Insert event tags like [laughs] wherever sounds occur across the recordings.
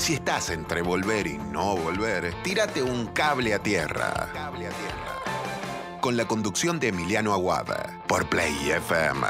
Si estás entre volver y no volver, tírate un cable a tierra. Cable a tierra. Con la conducción de Emiliano Aguada por Play FM.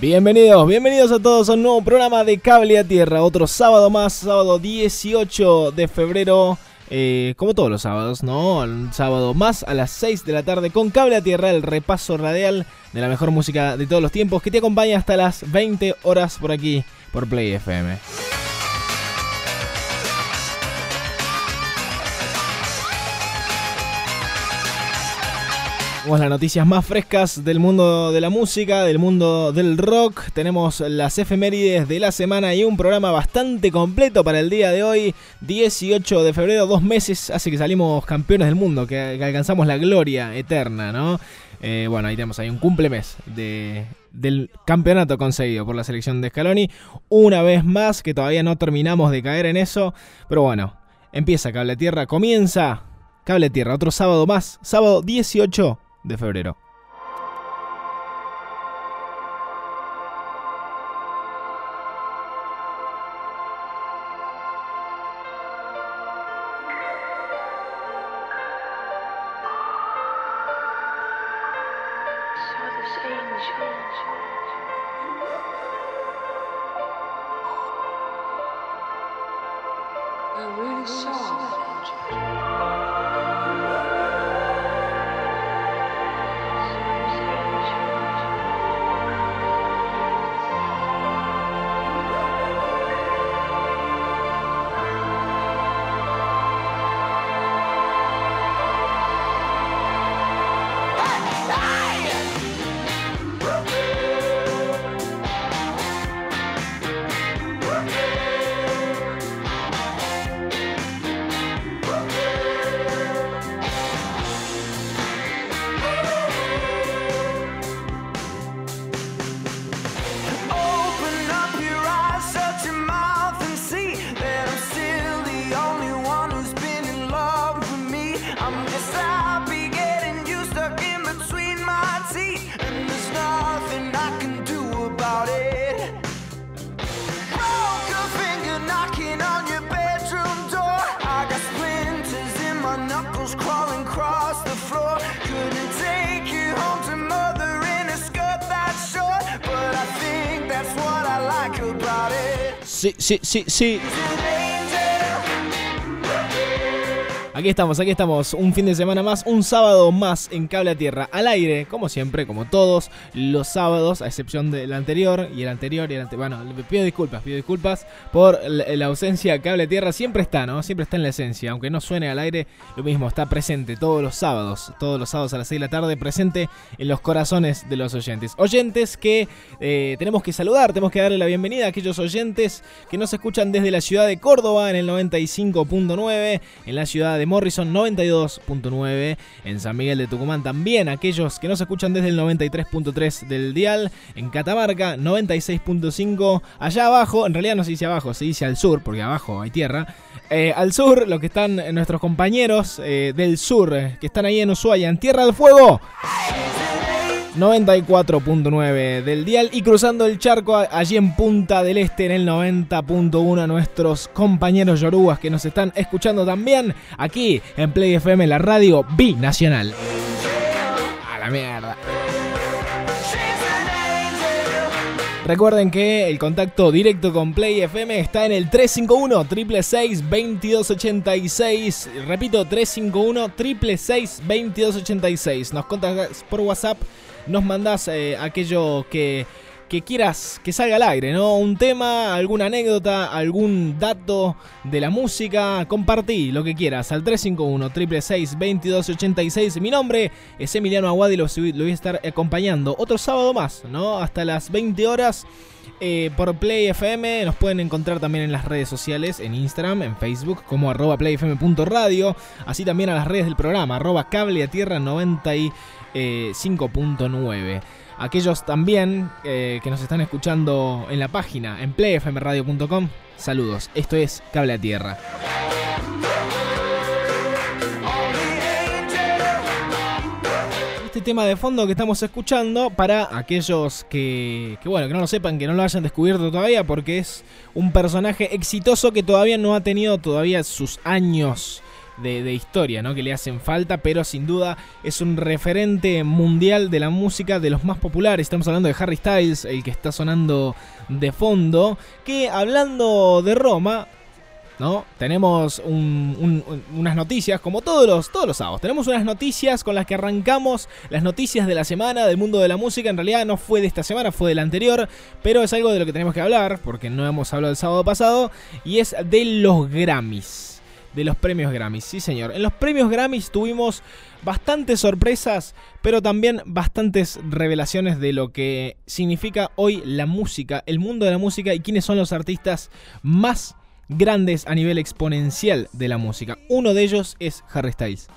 Bienvenidos, bienvenidos a todos a un nuevo programa de Cable a Tierra. Otro sábado más, sábado 18 de febrero. Eh, como todos los sábados, ¿no? Un sábado más a las 6 de la tarde con Cable a Tierra, el repaso radial de la mejor música de todos los tiempos que te acompaña hasta las 20 horas por aquí, por Play FM. Tenemos las noticias más frescas del mundo de la música, del mundo del rock. Tenemos las efemérides de la semana y un programa bastante completo para el día de hoy, 18 de febrero, dos meses hace que salimos campeones del mundo, que, alcanzamos la gloria eterna, ¿no? Eh, bueno, ahí tenemos ahí un cumplemes de, del campeonato conseguido por la selección de Scaloni. Una vez más, que todavía no terminamos de caer en eso, pero bueno, empieza Cable Tierra, comienza Cable Tierra, otro sábado más, sábado 18 de febrero. Sí, sí, sí, Aquí estamos, aquí estamos. Un fin de semana más, un sábado más en Cable Tierra. Al aire, como siempre, como todos los sábados, a excepción del anterior y el anterior y el anterior. Bueno, pido disculpas, pido disculpas por la, ausencia. Cable Tierra siempre está, ¿no? Siempre está en la esencia. Aunque no suene al aire, lo mismo, está presente todos los sábados. Todos los sábados a las 6 de la tarde, presente en los corazones de los oyentes. Oyentes que eh, tenemos que saludar, tenemos que darle la bienvenida a aquellos oyentes que nos escuchan desde la ciudad de Córdoba en el 95.9, en la ciudad de Morrison 92.9, en San Miguel de Tucumán también, aquellos que nos escuchan desde el 93.3 del dial, en Catamarca 96.5, allá abajo, en realidad no se dice abajo, se dice al sur, porque abajo hay tierra, eh, al sur, lo que están nuestros compañeros eh, del sur, eh, que están ahí en Ushuaia, en Tierra del Fuego. 94.9 del dial y cruzando el charco allí en Punta del Este en el 90.1 nuestros compañeros yorugas que nos están escuchando también aquí en Play FM, la radio binacional. A la mierda. Recuerden que el contacto directo con Play FM está en el 351 666 2286. Repito, 351 666 2286. Nos contactas por WhatsApp nos mandás eh, aquello que, quieras que salga al aire, ¿no? Un tema, alguna anécdota, algún dato de la música, compartí lo que quieras al 351 666 2286. Mi nombre es Emiliano Aguadi y lo, voy a estar acompañando otro sábado más, ¿no? Hasta las 20 horas. Eh, por Play FM. Nos pueden encontrar también en las redes sociales, en Instagram, en Facebook, como arroba playfm.radio. Así también a las redes del programa, arroba cable a tierra 90 5.9. Eh, Aquellos también eh, que nos están escuchando en la página, en playfmradio.com, saludos. Esto es Cable a Tierra. Este tema de fondo que estamos escuchando para aquellos que, que, bueno que no lo sepan que no lo hayan descubierto todavía porque es un personaje exitoso que todavía no ha tenido todavía sus años de, historia, ¿no? Que le hacen falta, pero sin duda es un referente mundial de la música de los más populares. Estamos hablando de Harry Styles, el que está sonando de fondo. Que hablando de Roma, ¿no? Tenemos unas noticias, como todos los, todos los sábados. Tenemos unas noticias con las que arrancamos las noticias de la semana del mundo de la música. En realidad no fue de esta semana, fue de la anterior, pero es algo de lo que tenemos que hablar, porque no hemos hablado el sábado pasado, y es de los Grammys de los premios Grammys. Sí, señor. En los premios Grammys tuvimos bastantes sorpresas, pero también bastantes revelaciones de lo que significa hoy la música, el mundo de la música y quiénes son los artistas más grandes a nivel exponencial de la música. Uno de ellos es Harry Styles.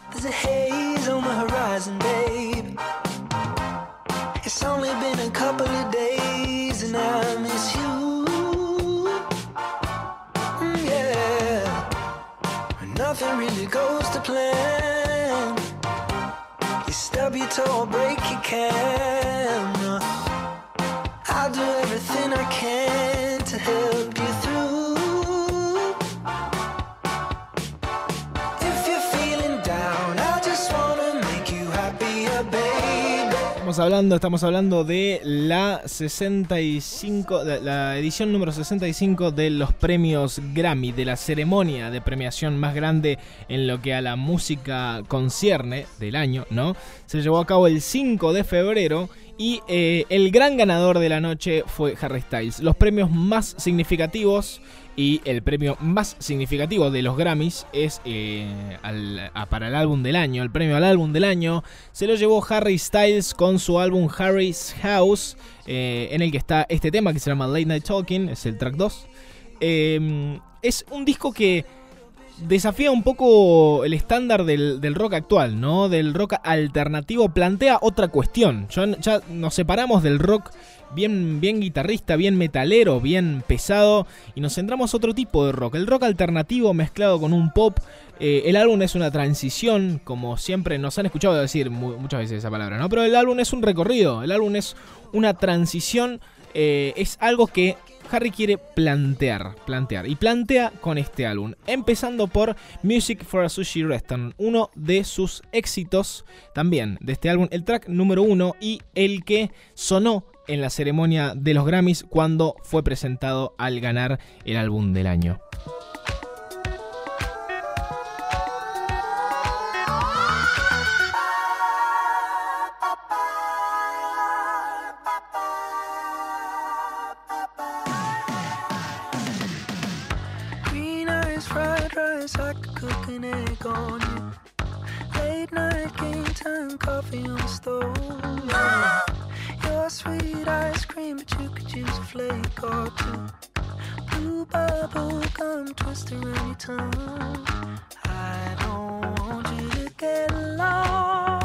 Really goes to plan. You stub your toe, break your camera. I'll do everything I can to help you Estamos hablando, estamos hablando de la 65, la edición número 65 de los premios Grammy, de la ceremonia de premiación más grande en lo que a la música concierne del año, ¿no? Se llevó a cabo el 5 de febrero y eh, el gran ganador de la noche fue Harry Styles. Los premios más significativos y el premio más significativo de los Grammys es eh, para el álbum del año. El premio al álbum del año se lo llevó Harry Styles con su álbum Harry's House, eh, en el que está este tema que se llama Late Night Talking, es el track 2. es un disco que desafía un poco el estándar del, rock actual, ¿no? Del rock alternativo, plantea otra cuestión. Ya, nos separamos del rock bien, bien guitarrista, bien metalero, bien pesado, y nos centramos otro tipo de rock. El rock alternativo mezclado con un pop. Eh, el álbum es una transición, como siempre nos han escuchado decir muchas veces esa palabra, ¿no? Pero el álbum es un recorrido, el álbum es una transición, eh, es algo que Harry quiere plantear, plantear y plantea con este álbum, empezando por Music for a Sushi Restaurant, uno de sus éxitos también de este álbum, el track número uno y el que sonó en la ceremonia de los Grammys cuando fue presentado al ganar el álbum del año. your sweet ice cream, but you could use a flake or two. Blue bubble gum twisted around your tongue. I don't want you to get lost.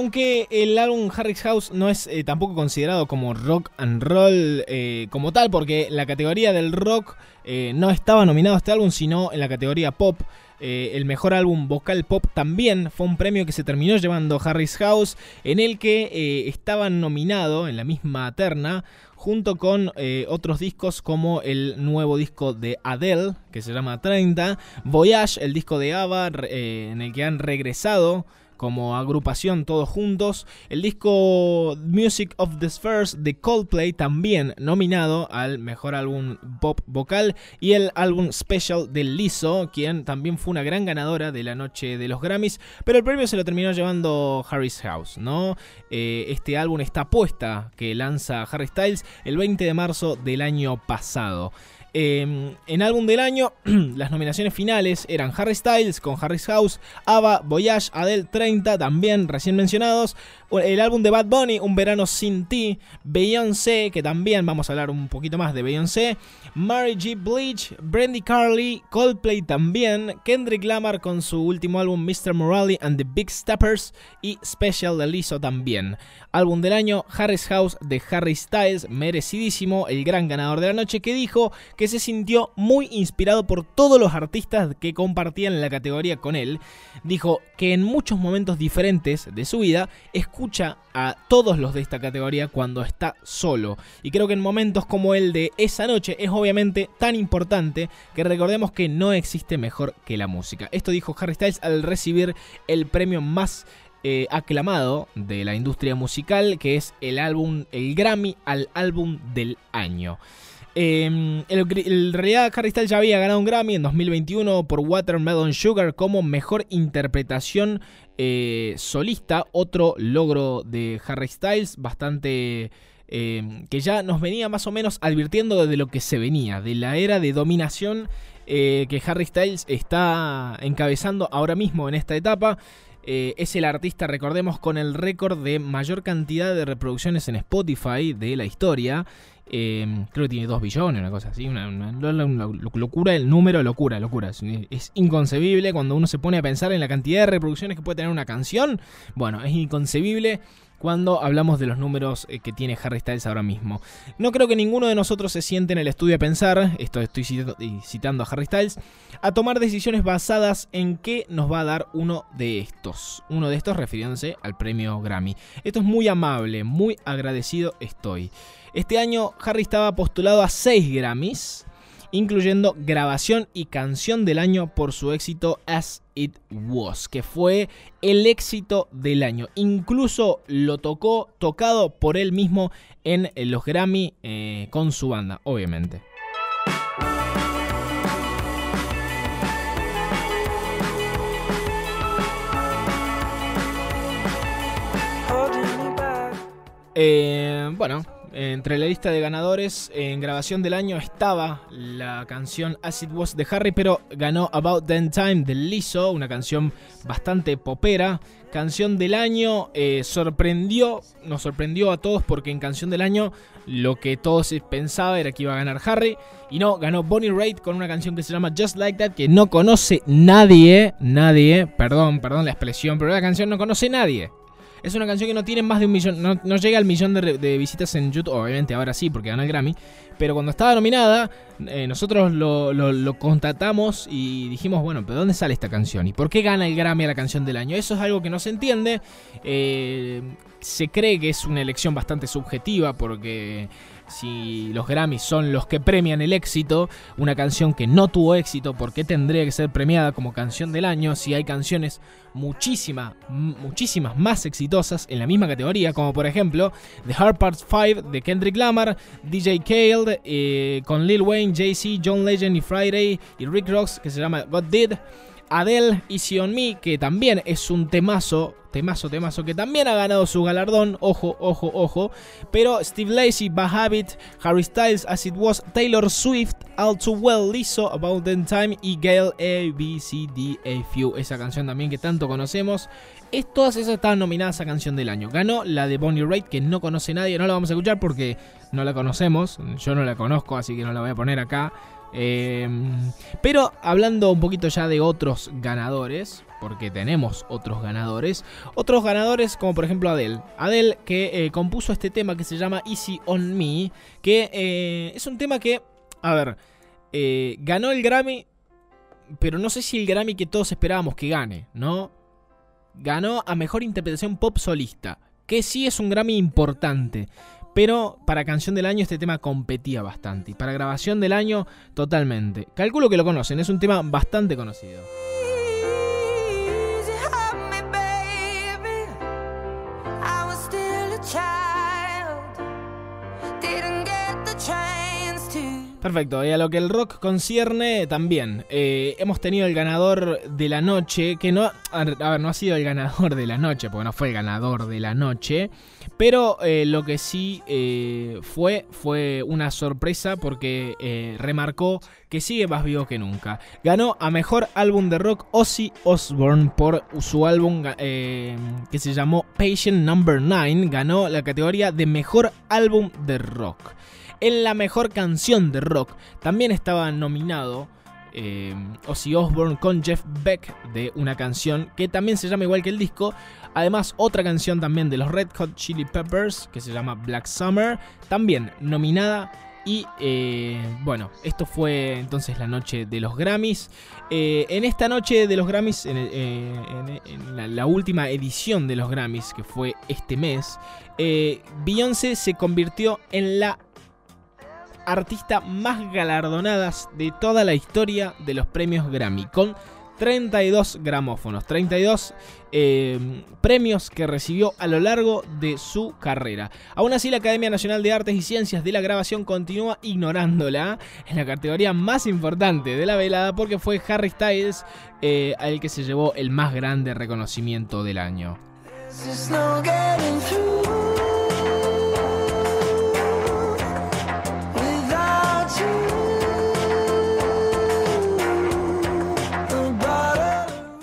Aunque el álbum Harry's House no es eh, tampoco considerado como rock and roll eh, como tal, porque la categoría del rock eh, no estaba nominado este álbum, sino en la categoría pop. el mejor álbum vocal pop también fue un premio que se terminó llevando Harry's House, en el que estaban nominado en la misma terna junto con otros discos como el nuevo disco de Adele, que se llama 30, Voyage, el disco de ABBA, en el que han regresado como agrupación todos juntos. El disco Music of the Spheres de Coldplay también nominado al mejor álbum pop vocal y el álbum special de Lizzo, quien también fue una gran ganadora de la noche de los Grammys, pero el premio se lo terminó llevando Harry's House, ¿no? Eh, este álbum está puesta que lanza Harry Styles el 20 de marzo del año pasado. Em, en álbum del año, [clears throat] las nominaciones finales eran Harry Styles con Harry's House, ABBA, Voyage, Adele 30, también recién mencionados, el álbum de Bad Bunny, Un Verano Sin Ti, Beyoncé, que también vamos a hablar un poquito más de Beyoncé, Mary G. Bleach, Brandy Carly, Coldplay también, Kendrick Lamar con su último álbum Mr. Morale and the Big Steppers y Special de Lizzo también. Álbum del año, Harry's House de Harry Styles, merecidísimo, el gran ganador de la noche, que dijo que se sintió muy inspirado por todos los artistas que compartían la categoría con él. Dijo que en muchos momentos diferentes de su vida escucha a todos los de esta categoría cuando está solo. Y creo que en momentos como el de esa noche es obviamente tan importante que recordemos que no existe mejor que la música. Esto dijo Harry Styles al recibir el premio más eh, aclamado de la industria musical, que es el álbum, el Grammy al álbum del año. Eh, en realidad, Harry Styles ya había ganado un Grammy en 2021 por Watermelon Sugar como mejor interpretación eh, solista. Otro logro de Harry Styles, bastante. Em, que ya nos venía más o menos advirtiendo de lo que se venía, de la era de dominación eh, que Harry Styles está encabezando ahora mismo en esta etapa. Eh, es el artista, recordemos, con el récord de mayor cantidad de reproducciones en Spotify de la historia. Creo que tiene 2 billones, una cosa así. Una, locura, el número, locura, locura. Es, inconcebible cuando uno se pone a pensar en la cantidad de reproducciones que puede tener una canción. Bueno, es inconcebible cuando hablamos de los números eh, que tiene Harry Styles ahora mismo. No creo que ninguno de nosotros se siente en el estudio a pensar, esto estoy citando a Harry Styles, a tomar decisiones basadas en qué nos va a dar uno de estos. Uno de estos refiriéndose al premio Grammy. Esto es muy amable, muy agradecido estoy. Este año Harry estaba postulado a 6 Grammys, incluyendo grabación y canción del año por su éxito As It Was, que fue el éxito del año. Incluso lo tocó, tocado por él mismo en los Grammy eh, con su banda, obviamente. Eh, bueno, entre la lista de ganadores en grabación del año estaba la canción As It Was de Harry, pero ganó About Then Time de Lizzo, una canción bastante popera. Canción del año eh, sorprendió, nos sorprendió a todos porque en canción del año lo que todos pensaban era que iba a ganar Harry y no, ganó Bonnie Raitt con una canción que se llama Just Like That que no conoce nadie, nadie, perdón, perdón la expresión, pero la canción no conoce nadie. Es una canción que no tiene más de un millón, no, llega al millón de, visitas en YouTube, obviamente ahora sí, porque ganó el Grammy. Pero cuando estaba nominada, eh, nosotros lo, lo, constatamos y dijimos, bueno, pero ¿dónde sale esta canción? ¿Y por qué gana el Grammy a la canción del año? Eso es algo que no se entiende. Eh, se cree que es una elección bastante subjetiva porque si los Grammys son los que premian el éxito, una canción que no tuvo éxito, ¿por qué tendría que ser premiada como canción del año si hay canciones muchísimas, muchísimas más exitosas en la misma categoría, como por ejemplo The Hard Parts 5 de Kendrick Lamar, DJ Khaled eh, con Lil Wayne, Jay-Z, John Legend y Friday y Rick Ross que se llama God Did. Adele Easy On Me, que también es un temazo, temazo, temazo, que también ha ganado su galardón, ojo, ojo, ojo. Pero Steve Lacey, Bad Habit, Harry Styles, As It Was, Taylor Swift, All Too Well, Lizzo, About the Time y Gail A, B, C, D, A, Few, esa canción también que tanto conocemos. Es, todas esas estaban nominadas a canción del año. Ganó la de Bonnie Raitt, que no conoce nadie, no la vamos a escuchar porque no la conocemos, yo no la conozco, así que no la voy a poner acá. Em, pero hablando un poquito ya de otros ganadores, porque tenemos otros ganadores, otros ganadores como por ejemplo Adele. Adele que eh, compuso este tema que se llama Easy on Me, que eh, es un tema que, a ver, eh, ganó el Grammy, pero no sé si el Grammy que todos esperábamos que gane, ¿no? Ganó a Mejor Interpretación Pop Solista, que sí es un Grammy importante. Pero para canción del año este tema competía bastante. Y para grabación del año, totalmente. Calculo que lo conocen, es un tema bastante conocido. Perfecto, y a lo que el rock concierne también. Eh, hemos tenido el ganador de la noche, que no, no ha sido el ganador de la noche, porque no fue el ganador de la noche, pero eh, lo que sí eh, fue, fue una sorpresa porque remarcó que sigue más vivo que nunca. Ganó a mejor álbum de rock Ozzy Osbourne por su álbum que se llamó Patient Number 9, ganó la categoría de mejor álbum de rock en la mejor canción de rock. También estaba nominado eh, Ozzy Osbourne con Jeff Beck de una canción que también se llama igual que el disco. Además, otra canción también de los Red Hot Chili Peppers que se llama Black Summer, también nominada. Y eh, bueno, esto fue entonces la noche de los Grammys. Eh, en esta noche de los Grammys, en, en la, última edición de los Grammys, que fue este mes, Beyoncé se convirtió en la artista más galardonadas de toda la historia de los premios Grammy, con 32 gramófonos, 32 eh, premios que recibió a lo largo de su carrera. Aún así, la Academia Nacional de Artes y Ciencias de la Grabación continúa ignorándola en la categoría más importante de la velada porque fue Harry Styles eh, el que se llevó el más grande reconocimiento del año.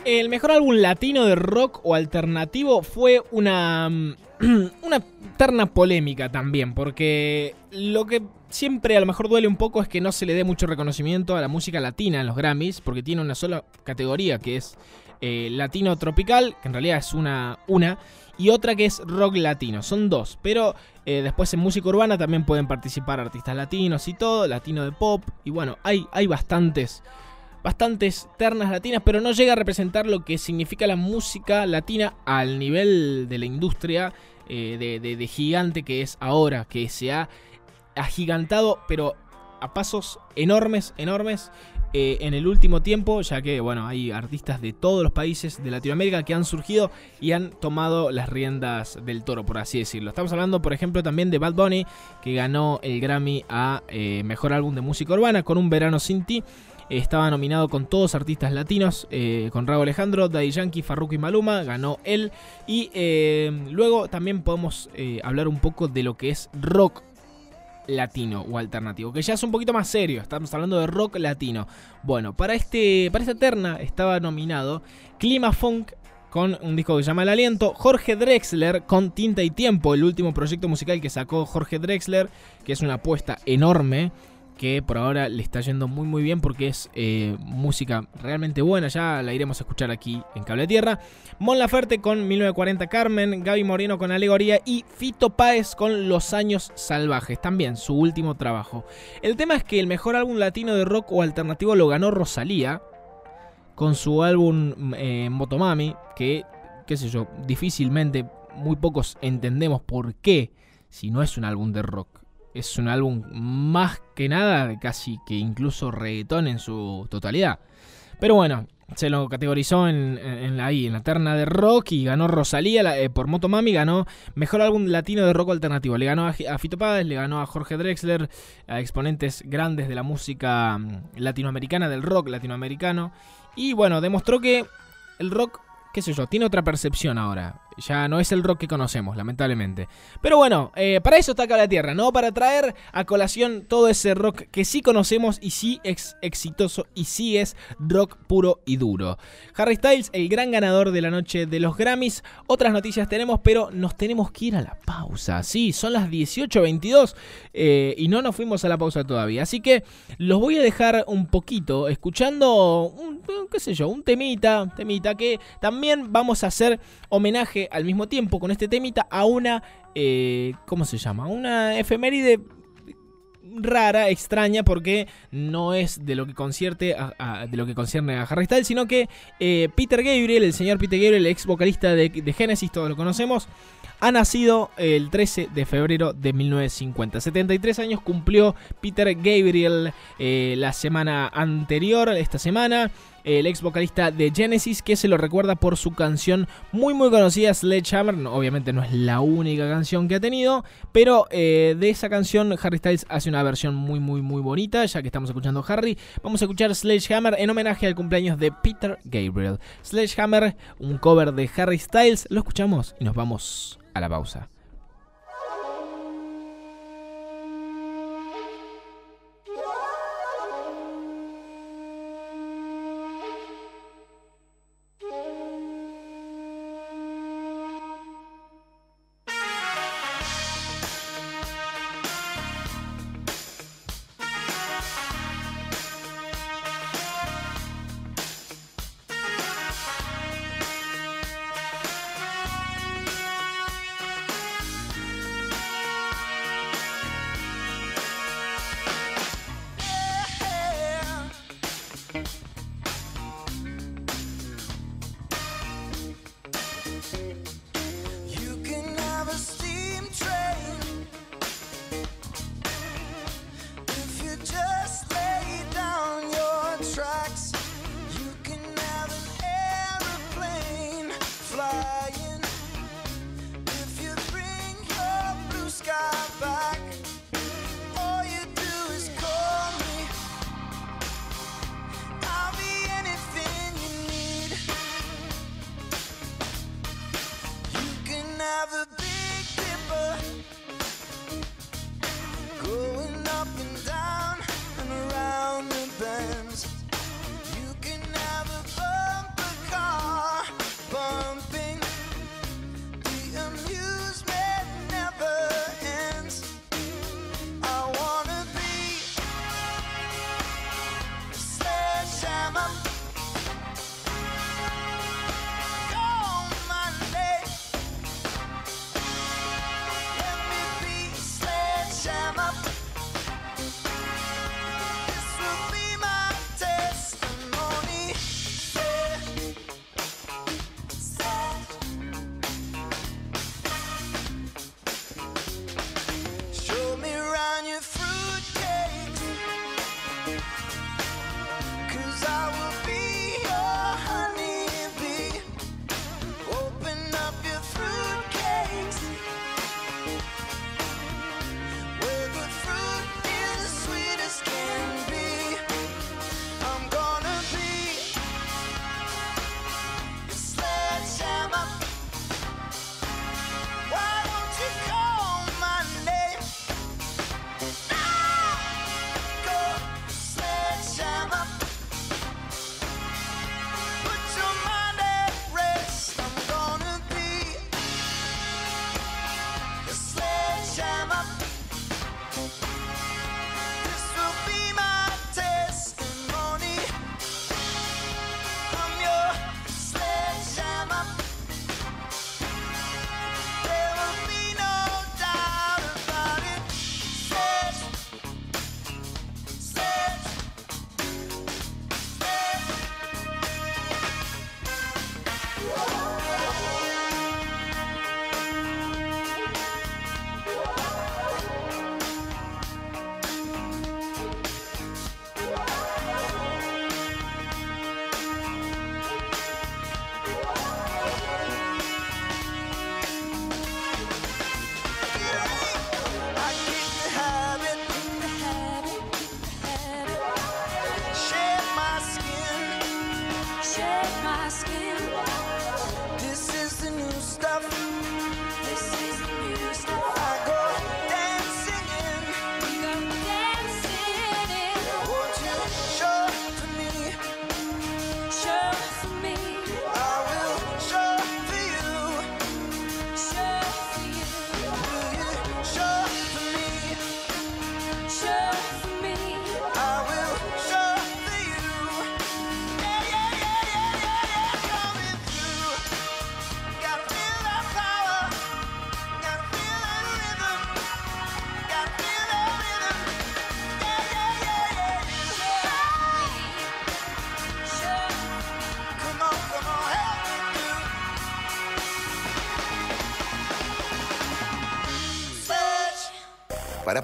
El mejor álbum latino de rock o alternativo fue una, mm, [clears throat] una terna polémica también, porque lo que siempre a lo mejor duele un poco es que no se le dé mucho reconocimiento a la música latina en los Grammys, porque tiene una sola categoría que es eh, latino tropical, que en realidad es una, una, y otra que es rock latino. Son dos, pero eh, después en música urbana también pueden participar artistas latinos y todo, latino de pop, y bueno, hay, hay bastantes bastantes ternas latinas, pero no llega a representar lo que significa la música latina al nivel de la industria eh, de, gigante que es ahora, que se ha agigantado, pero a pasos enormes, enormes. Eh, en el último tiempo, ya que bueno, hay artistas de todos los países de Latinoamérica que han surgido y han tomado las riendas del toro, por así decirlo. Estamos hablando, por ejemplo, también de Bad Bunny, que ganó el Grammy a eh, Mejor Álbum de Música Urbana con Un Verano Sin Ti estaba nominado con todos artistas latinos, eh, con Raúl Alejandro, Daddy Yankee, Farruko y Maluma, ganó él. Y eh, luego también podemos eh, hablar un poco de lo que es rock latino o alternativo, que ya es un poquito más serio, estamos hablando de rock latino. Bueno, para, este, para esta terna estaba nominado Clima Funk con un disco que se llama El Aliento, Jorge Drexler con Tinta y Tiempo, el último proyecto musical que sacó Jorge Drexler, que es una apuesta enorme que por ahora le está yendo muy muy bien porque es eh, música realmente buena, ya la iremos a escuchar aquí en Cable Tierra. Mon Laferte con 1940 Carmen, Gaby Moreno con Alegoría y Fito Páez con Los Años Salvajes, también su último trabajo. El tema es que el mejor álbum latino de rock o alternativo lo ganó Rosalía con su álbum eh, Motomami, que, qué sé yo, difícilmente, muy pocos entendemos por qué, si no es un álbum de rock es un álbum más que nada, casi que incluso reggaetón en su totalidad. Pero bueno, se lo categorizó en, la, ahí, en la terna de rock y ganó Rosalía eh, por Motomami, ganó mejor álbum latino de rock alternativo. Le ganó a, Fito Páez, le ganó a Jorge Drexler, a exponentes grandes de la música mm, latinoamericana, del rock latinoamericano. Y bueno, demostró que el rock, qué sé yo, tiene otra percepción ahora. Ya no es el rock que conocemos, lamentablemente. Pero bueno, eh, para eso está acá la Tierra, ¿no? Para traer a colación todo ese rock que sí conocemos y sí es exitoso y sí es rock puro y duro. Harry Styles, el gran ganador de la noche de los Grammys. Otras noticias tenemos, pero nos tenemos que ir a la pausa. Sí, son las 18.22 eh, y no nos fuimos a la pausa todavía. Así que los voy a dejar un poquito escuchando un, qué sé yo, un temita, temita que también vamos a hacer homenaje al mismo tiempo con este temita a una, eh, ¿cómo se llama? Una efeméride rara, extraña, porque no es de lo que concierne a, de lo que concierne a Harry sino que eh, Peter Gabriel, el señor Peter Gabriel, el ex vocalista de, de Genesis, todos lo conocemos, ha nacido el 13 de febrero de 1950. 73 años cumplió Peter Gabriel eh, la semana anterior, esta semana el ex vocalista de Genesis, que se lo recuerda por su canción muy muy conocida, Sledgehammer. obviamente no es la única canción que ha tenido, pero eh, de esa canción Harry Styles hace una versión muy muy muy bonita, ya que estamos escuchando Harry. Vamos a escuchar Sledgehammer en homenaje al cumpleaños de Peter Gabriel. Sledgehammer, un cover de Harry Styles, lo escuchamos y nos vamos a la pausa.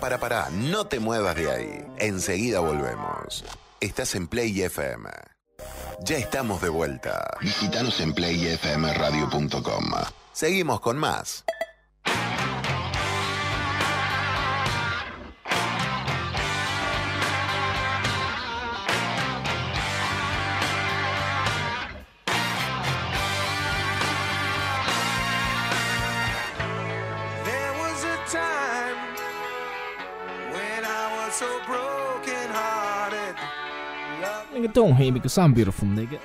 Para, para, no te muevas de ahí. Enseguida volvemos. Estás en Play FM. Ya estamos de vuelta. Visítanos en playfmradio.com. Seguimos con más. Don't hate me because I'm beautiful, nigga.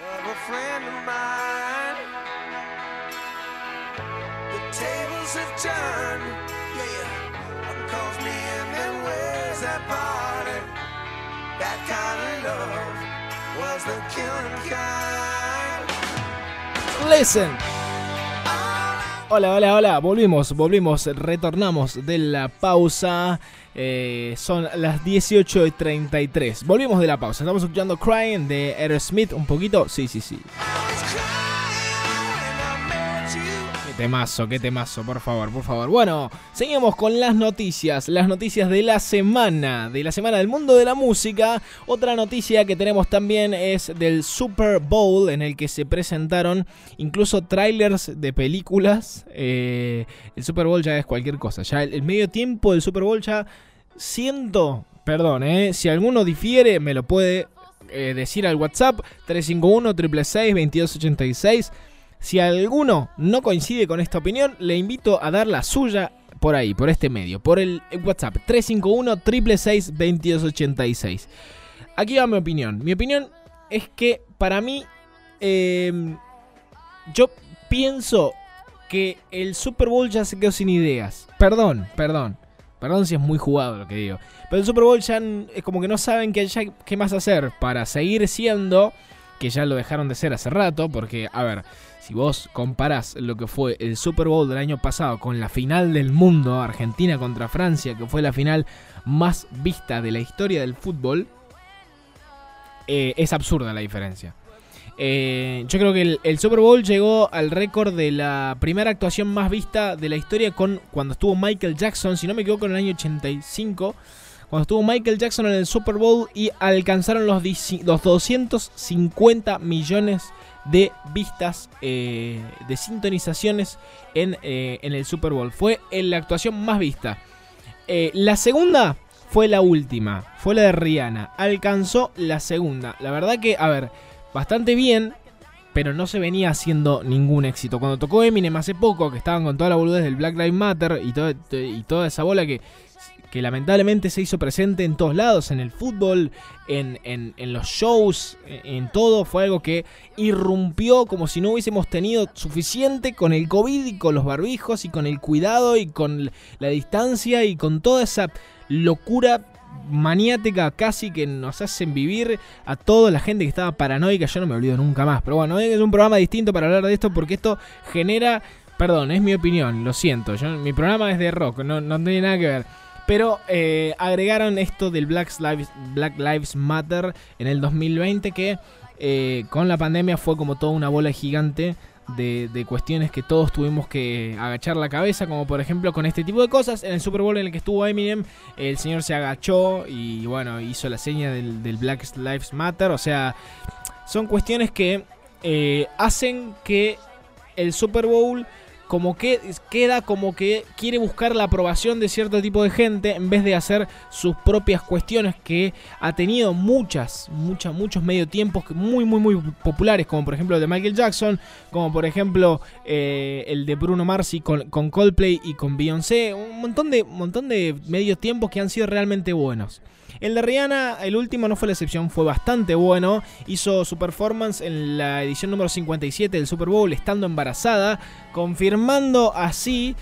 Listen. Hola, hola, hola. Volvimos, volvimos, retornamos de la pausa. Eh, son las 18.33. Volvimos de la pausa. Estamos escuchando Crying de Aerosmith un poquito. Sí, sí, sí. Temazo, qué temazo, por favor, por favor. Bueno, seguimos con las noticias, las noticias de la semana, de la semana del mundo de la música. Otra noticia que tenemos también es del Super Bowl, en el que se presentaron incluso trailers de películas. Eh, el Super Bowl ya es cualquier cosa, ya el, medio tiempo del Super Bowl ya siento, perdón, eh, si alguno difiere me lo puede eh, decir al WhatsApp 351 666 2286 si alguno no coincide con esta opinión, le invito a dar la suya por ahí, por este medio, por el WhatsApp 351 666 2286. Aquí va mi opinión. Mi opinión es que para mí, em, yo pienso que el Super Bowl ya se quedó sin ideas. Perdón, perdón. Perdón si es muy jugado lo que digo. Pero el Super Bowl ya es como que no saben qué, qué más hacer para seguir siendo, que ya lo dejaron de ser hace rato, porque, a ver, si vos comparás lo que fue el Super Bowl del año pasado con la final del mundo, Argentina contra Francia, que fue la final más vista de la historia del fútbol, eh, es absurda la diferencia. Eh, yo creo que el, Super Bowl llegó al récord de la primera actuación más vista de la historia con cuando estuvo Michael Jackson, si no me equivoco, en el año 85 cuando estuvo Michael Jackson en el Super Bowl y alcanzaron los, los 250 millones de vistas, eh, de sintonizaciones eh, en, el Super Bowl. Fue la actuación más vista. Eh, la segunda fue la última, fue la de Rihanna. Alcanzó la segunda. La verdad que, a ver, bastante bien, pero no se venía haciendo ningún éxito. Cuando tocó Eminem hace poco, que estaban con toda la boludez del Black Lives Matter y, y toda esa bola que que lamentablemente se hizo presente en todos lados, en el fútbol, en, los shows, en, todo, fue algo que irrumpió como si no hubiésemos tenido suficiente con el COVID y con los barbijos y con el cuidado y con la distancia y con toda esa locura maniática casi que nos hacen vivir a toda la gente que estaba paranoica, yo no me olvido nunca más, pero bueno, es un programa distinto para hablar de esto porque esto genera, perdón, es mi opinión, lo siento, yo, mi programa es de rock, no, no tiene nada que ver pero eh, agregaron esto del Black Lives, Matter en el 2020 que eh, con la pandemia fue como toda una bola gigante de, cuestiones que todos tuvimos que agachar la cabeza, como por ejemplo con este tipo de cosas. En el Super Bowl en el que estuvo Eminem, el señor se agachó y bueno, hizo la seña del, Black Lives Matter. O sea, son cuestiones que eh, hacen que el Super Bowl como que queda como que quiere buscar la aprobación de cierto tipo de gente en vez de hacer sus propias cuestiones que ha tenido muchas, muchas, muchos medio tiempos muy, muy, muy populares, como por ejemplo el de Michael Jackson, como por ejemplo eh, el de Bruno Mars con, con Coldplay y con Beyoncé, un montón de, montón de medio tiempos que han sido realmente buenos. El de Rihanna, el último no fue la excepción, fue bastante bueno. Hizo su performance en la edición número 57 del Super Bowl estando embarazada, confirmando así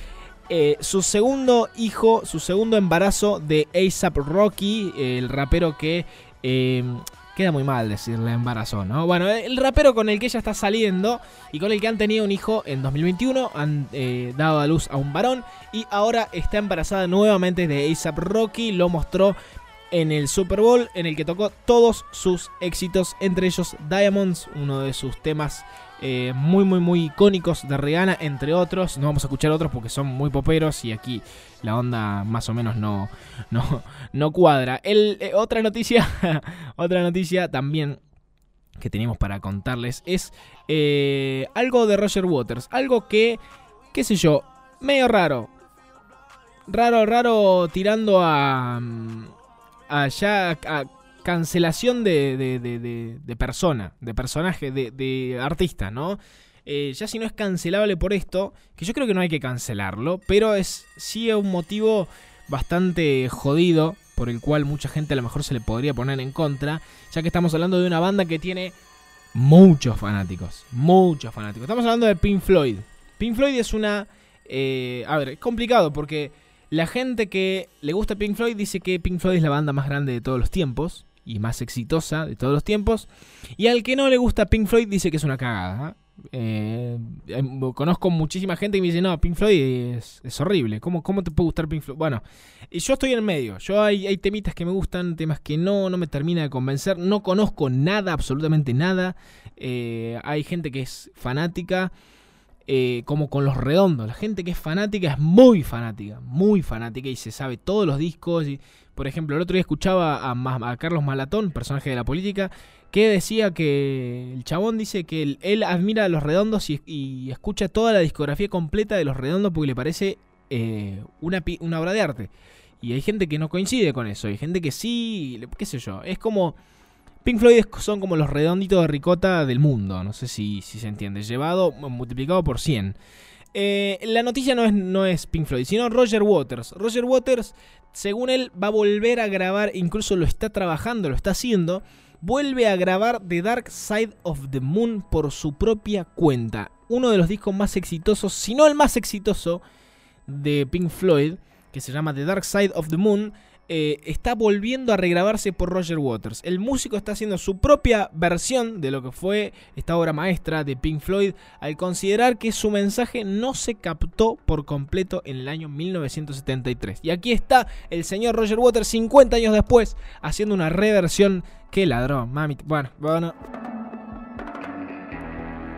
eh, su segundo hijo, su segundo embarazo de ASAP Rocky, el rapero que... Eh, queda muy mal decirle embarazo, ¿no? Bueno, el rapero con el que ella está saliendo y con el que han tenido un hijo en 2021, han eh, dado a luz a un varón y ahora está embarazada nuevamente de ASAP Rocky, lo mostró en el Super Bowl en el que tocó todos sus éxitos, entre ellos Diamonds, uno de sus temas eh, muy muy muy icónicos de Rihanna, entre otros. No vamos a escuchar otros porque son muy poperos y aquí la onda más o menos no, no, no cuadra. El, eh, otra noticia, [laughs] otra noticia también que tenemos para contarles es eh, algo de Roger Waters, algo que, qué sé yo, medio raro. Raro, raro tirando a, mm, allá a cancelación de, de, de, persona, de personaje, de, artista, ¿no? Eh, ya si no es cancelable por esto, que yo creo que no hay que cancelarlo, pero es sí es un motivo bastante jodido por el cual mucha gente a lo mejor se le podría poner en contra, ya que estamos hablando de una banda que tiene muchos fanáticos, muchos fanáticos. Estamos hablando de Pink Floyd. Pink Floyd es una... Eh, a ver, es complicado porque la gente que le gusta Pink Floyd dice que Pink Floyd es la banda más grande de todos los tiempos y más exitosa de todos los tiempos. Y al que no le gusta Pink Floyd dice que es una cagada. Eh, em, conozco muchísima gente que me dice, no, Pink Floyd es, horrible. ¿Cómo, ¿Cómo, te puede gustar Pink Floyd? Bueno, yo estoy en el medio. Yo hay, hay temitas que me gustan, temas que no, no me termina de convencer. No conozco nada, absolutamente nada. Eh, hay gente que es fanática. Eh, como con los redondos. La gente que es fanática es muy fanática, muy fanática y se sabe todos los discos. Y, por ejemplo, el otro día escuchaba a, Carlos Malatón, personaje de la política, que decía que el chabón dice que él, admira a los redondos y, escucha toda la discografía completa de los redondos porque le parece eh, una, una obra de arte. Y hay gente que no coincide con eso, hay gente que sí, qué sé yo, es como Pink Floyd son como los redonditos de ricota del mundo, no sé si, se entiende, llevado, multiplicado por 100. Eh, la noticia no es, no es Pink Floyd, sino Roger Waters. Roger Waters, según él, va a volver a grabar, incluso lo está trabajando, lo está haciendo, vuelve a grabar The Dark Side of the Moon por su propia cuenta. Uno de los discos más exitosos, si no el más exitoso, de Pink Floyd, que se llama The Dark Side of the Moon, eh, está volviendo a regrabarse por Roger Waters. El músico está haciendo su propia versión de lo que fue esta obra maestra de Pink Floyd al considerar que su mensaje no se captó por completo en el año 1973. Y aquí está el señor Roger Waters 50 años después haciendo una reversión. ¡Qué ladrón, mami! Bueno, bueno.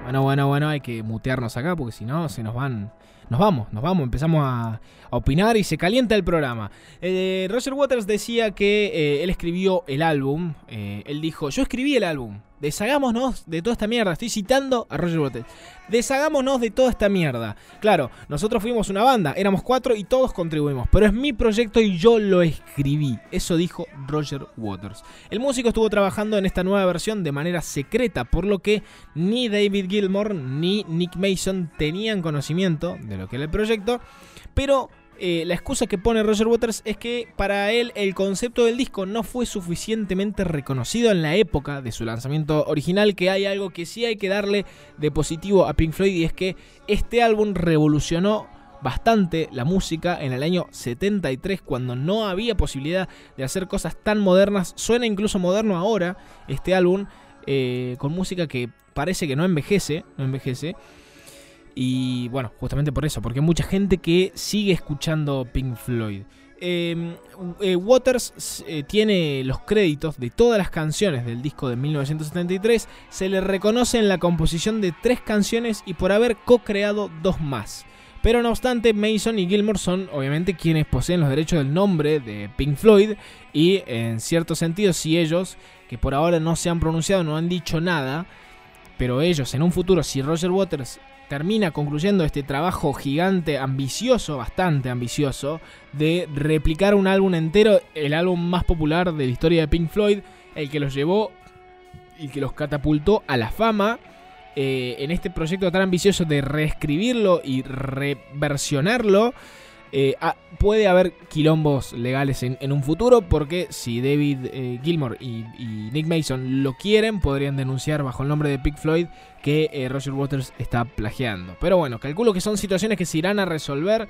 Bueno, bueno, bueno, hay que mutearnos acá porque si no se nos van nos vamos, nos vamos, empezamos a, opinar y se calienta el programa. Eh, Roger Waters decía que eh, él escribió el álbum, eh, él dijo, yo escribí el álbum, deshagámonos de toda esta mierda. Estoy citando a Roger Waters. Deshagámonos de toda esta mierda. Claro, nosotros fuimos una banda, éramos cuatro y todos contribuimos, pero es mi proyecto y yo lo escribí. Eso dijo Roger Waters. El músico estuvo trabajando en esta nueva versión de manera secreta, por lo que ni David Gilmour ni Nick Mason tenían conocimiento de lo que era el proyecto, pero eh, la excusa que pone Roger Waters es que para él el concepto del disco no fue suficientemente reconocido en la época de su lanzamiento original, que hay algo que sí hay que darle de positivo a Pink Floyd y es que este álbum revolucionó bastante la música en el año 73 cuando no había posibilidad de hacer cosas tan modernas. Suena incluso moderno ahora este álbum eh, con música que parece que no envejece, no envejece. Y bueno, justamente por eso, porque hay mucha gente que sigue escuchando Pink Floyd. Em, eh, Waters eh, tiene los créditos de todas las canciones del disco de 1973. Se le reconoce en la composición de tres canciones y por haber co-creado dos más. Pero no obstante, Mason y Gilmore son obviamente quienes poseen los derechos del nombre de Pink Floyd y en cierto sentido si ellos, que por ahora no se han pronunciado, no han dicho nada, pero ellos en un futuro, si Roger Waters termina concluyendo este trabajo gigante, ambicioso, bastante ambicioso, de replicar un álbum entero, el álbum más popular de la historia de Pink Floyd, el que los llevó y que los catapultó a la fama. Eh, en este proyecto tan ambicioso de reescribirlo y reversionarlo, eh, ah, puede haber quilombos legales en, un futuro porque si David eh, Gilmore y, Nick Mason lo quieren, podrían denunciar bajo el nombre de Pink Floyd que eh, Roger Waters está plagiando. Pero bueno, calculo que son situaciones que se irán a resolver.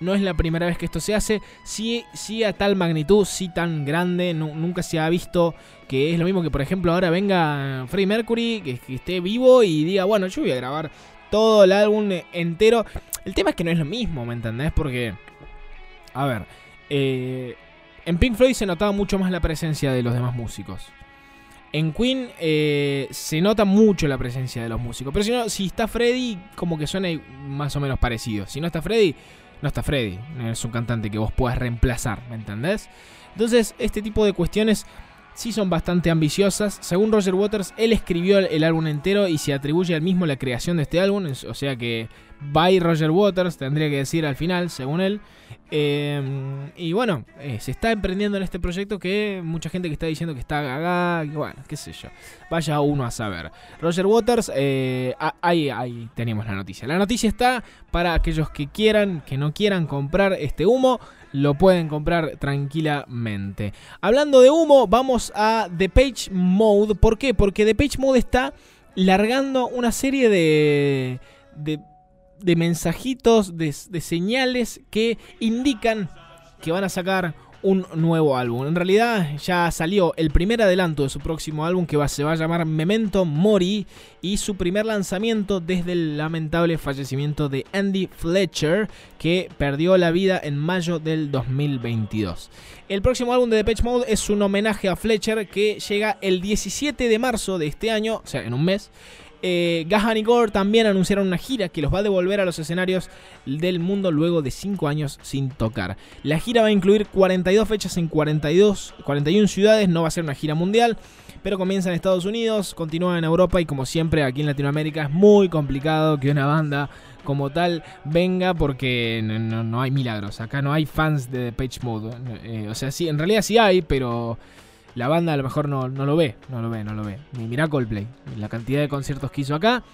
No es la primera vez que esto se hace. Sí, sí a tal magnitud, sí tan grande, nunca se ha visto que es lo mismo que, por ejemplo, ahora venga Freddie Mercury, que, que esté vivo y diga, bueno, yo voy a grabar todo el álbum entero. El tema es que no es lo mismo, ¿me entendés? Porque, a ver, eh, en Pink Floyd se notaba mucho más la presencia de los demás músicos. En Queen eh, se nota mucho la presencia de los músicos. Pero si, no, si está Freddy, como que suena más o menos parecido. Si no está Freddy, no está Freddy. Es un cantante que vos puedas reemplazar, ¿me entendés? Entonces, este tipo de cuestiones sí son bastante ambiciosas. Según Roger Waters, él escribió el álbum entero y se atribuye al mismo la creación de este álbum, o sea que by Roger Waters tendría que decir al final, según él. Em, y bueno, eh, se está emprendiendo en este proyecto que mucha gente que está diciendo que está gaga, bueno, qué sé yo. Vaya uno a saber. Roger Waters, eh, ahí, ahí tenemos la noticia. La noticia está para aquellos que quieran, que no quieran comprar este humo lo pueden comprar tranquilamente. Hablando de humo, vamos a The Page Mode. ¿Por qué? Porque The Page Mode está largando una serie de, de, mensajitos, de, de señales que indican que van a sacar un nuevo álbum. En realidad ya salió el primer adelanto de su próximo álbum que va, se va a llamar Memento Mori y su primer lanzamiento desde el lamentable fallecimiento de Andy Fletcher que perdió la vida en mayo del 2022. El próximo álbum de Depeche Mode es un homenaje a Fletcher que llega el 17 de marzo de este año, o sea, en un mes. Eh, Gahan y Gore también anunciaron una gira que los va a devolver a los escenarios del mundo luego de 5 años sin tocar. La gira va a incluir 42 fechas en 42, 41 ciudades, no va a ser una gira mundial, pero comienza en Estados Unidos, continúa en Europa y como siempre aquí en Latinoamérica es muy complicado que una banda como tal venga porque no, hay milagros. Acá no hay fans de Page Mode. Eh, o sea, sí, en realidad sí hay, pero la banda a lo mejor no, lo ve, no lo ve, no lo ve. Ni mira Coldplay, la cantidad de conciertos que hizo acá.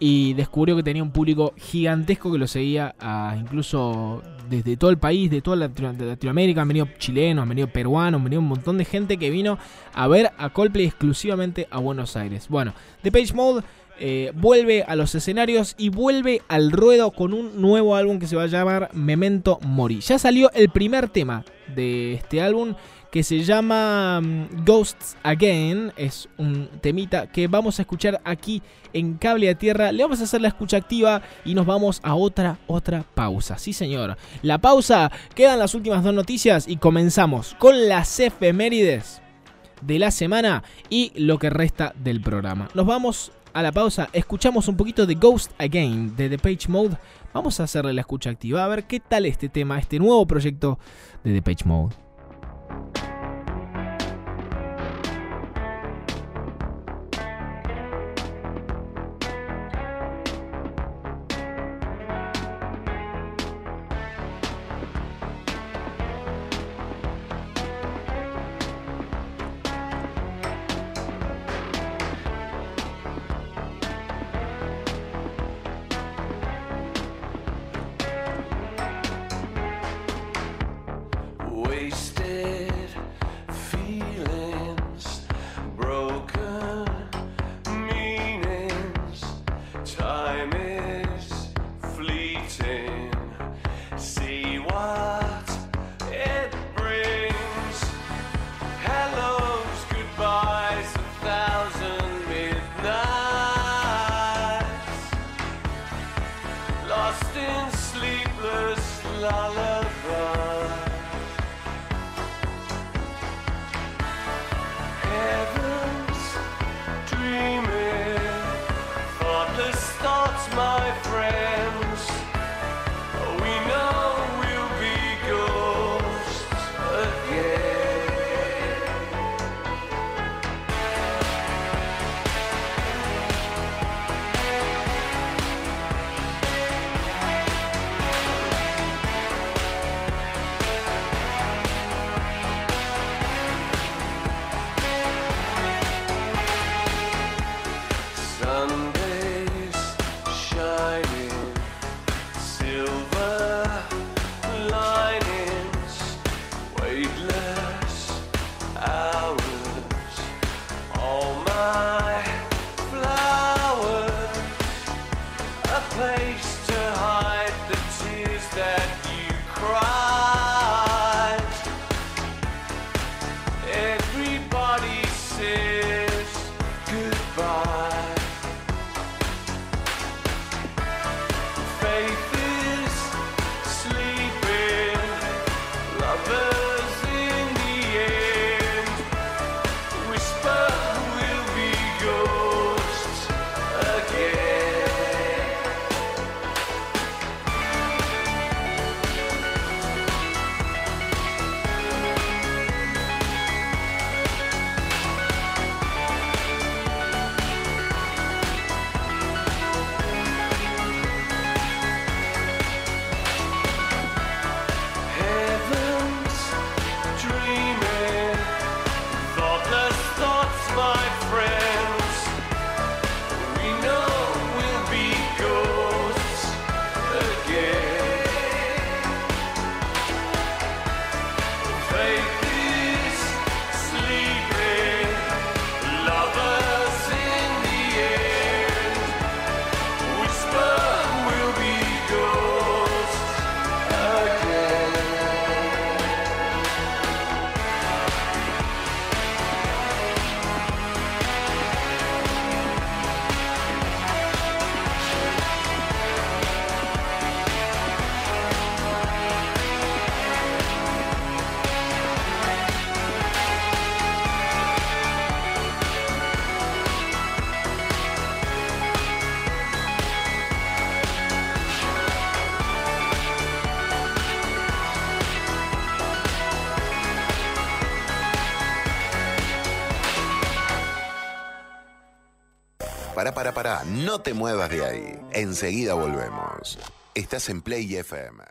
Y descubrió que tenía un público gigantesco que lo seguía incluso desde todo el país, de toda Latinoamérica. Han venido chilenos, han venido peruanos, han venido un montón de gente que vino a ver a Coldplay exclusivamente a Buenos Aires. Bueno, The Page Mode eh, vuelve a los escenarios y vuelve al ruedo con un nuevo álbum que se va a llamar Memento Mori. Ya salió el primer tema de este álbum que se llama mm, Ghosts Again. Es un temita que vamos a escuchar aquí en Cable a Tierra. Le vamos a hacer la escucha activa y nos vamos a otra, otra pausa. Sí, señor. La pausa, quedan las últimas dos noticias y comenzamos con las efemérides de la semana y lo que resta del programa. Nos vamos a la pausa, escuchamos un poquito de Ghost Again de The Page Mode. Vamos a hacerle la escucha activa a ver qué tal este tema, este nuevo proyecto de The Page Mode. No te muevas de ahí. Enseguida volvemos. Estás en Play FM.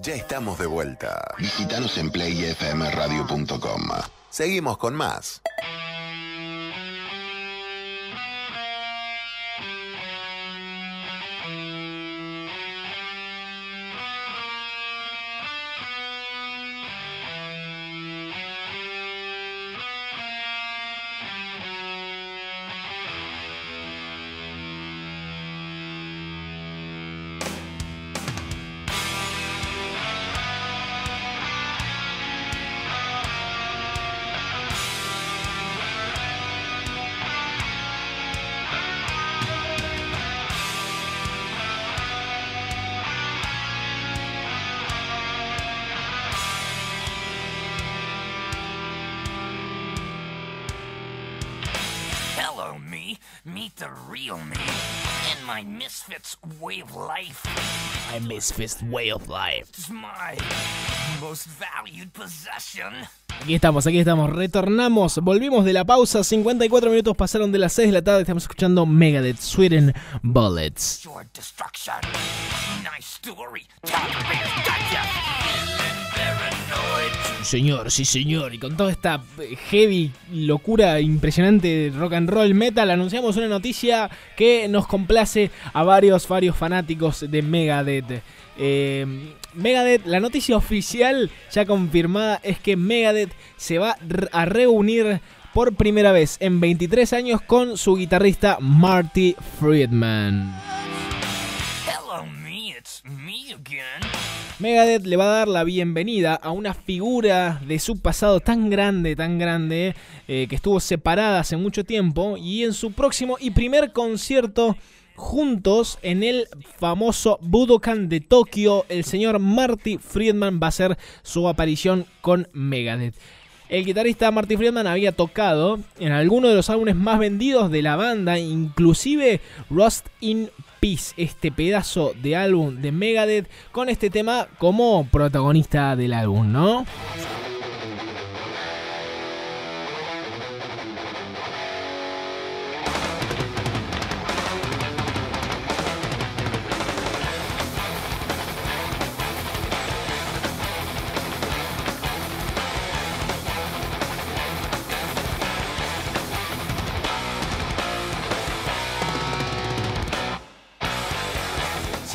Ya estamos de vuelta. Visítanos en playfmradio.com. Seguimos con más. Misfits Way of Life. Aquí estamos, aquí estamos, retornamos, volvimos de la pausa, 54 minutos pasaron de las 6 de la tarde, estamos escuchando Megadeth, Sweden Bullets. Señor, sí señor, y con toda esta heavy locura impresionante de rock and roll metal, anunciamos una noticia que nos complace a varios, varios fanáticos de Megadeth. Eh, Megadeth, la noticia oficial ya confirmada es que Megadeth se va a reunir por primera vez en 23 años con su guitarrista Marty Friedman. Megadeth le va a dar la bienvenida a una figura de su pasado tan grande, tan grande, eh, que estuvo separada hace mucho tiempo y en su próximo y primer concierto juntos en el famoso Budokan de Tokio, el señor Marty Friedman va a hacer su aparición con Megadeth. El guitarrista Marty Friedman había tocado en algunos de los álbumes más vendidos de la banda, inclusive Rust in Peace, este pedazo de álbum de Megadeth, con este tema como protagonista del álbum, ¿no?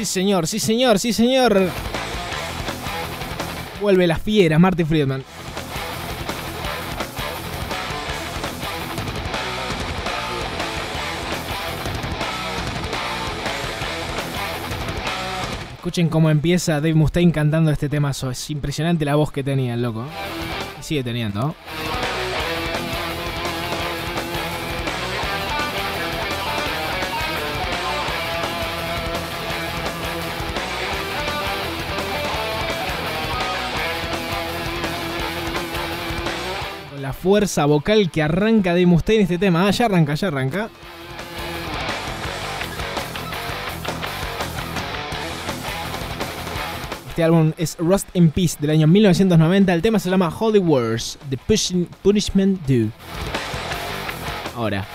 Señor, sí, señor, sí, señor. Vuelve la fiera, Marty Friedman. Escuchen cómo empieza Dave Mustaine cantando este temazo. Es impresionante la voz que tenía el loco. sigue teniendo. Fuerza vocal que arranca Dave Mustaine este tema. Ah, ya arranca, ya arranca. Este álbum es Rust in Peace del año 1990. El tema se llama Holy Wars, The Punishment Do. Ahora.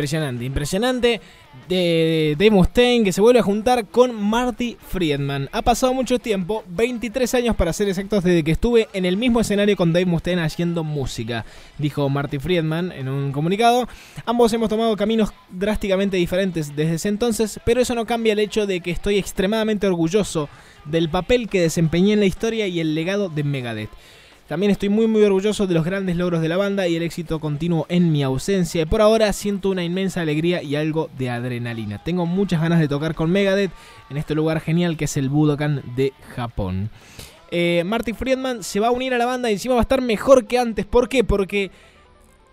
Impresionante, impresionante de Dave Mustaine que se vuelve a juntar con Marty Friedman. Ha pasado mucho tiempo, 23 años para ser exactos, desde que estuve en el mismo escenario con Dave Mustaine haciendo música, dijo Marty Friedman en un comunicado. Ambos hemos tomado caminos drásticamente diferentes desde ese entonces, pero eso no cambia el hecho de que estoy extremadamente orgulloso del papel que desempeñé en la historia y el legado de Megadeth. También estoy muy muy orgulloso de los grandes logros de la banda y el éxito continuo en mi ausencia. Y por ahora siento una inmensa alegría y algo de adrenalina. Tengo muchas ganas de tocar con Megadeth en este lugar genial que es el Budokan de Japón. Eh, Marty Friedman se va a unir a la banda y encima va a estar mejor que antes. ¿Por qué? Porque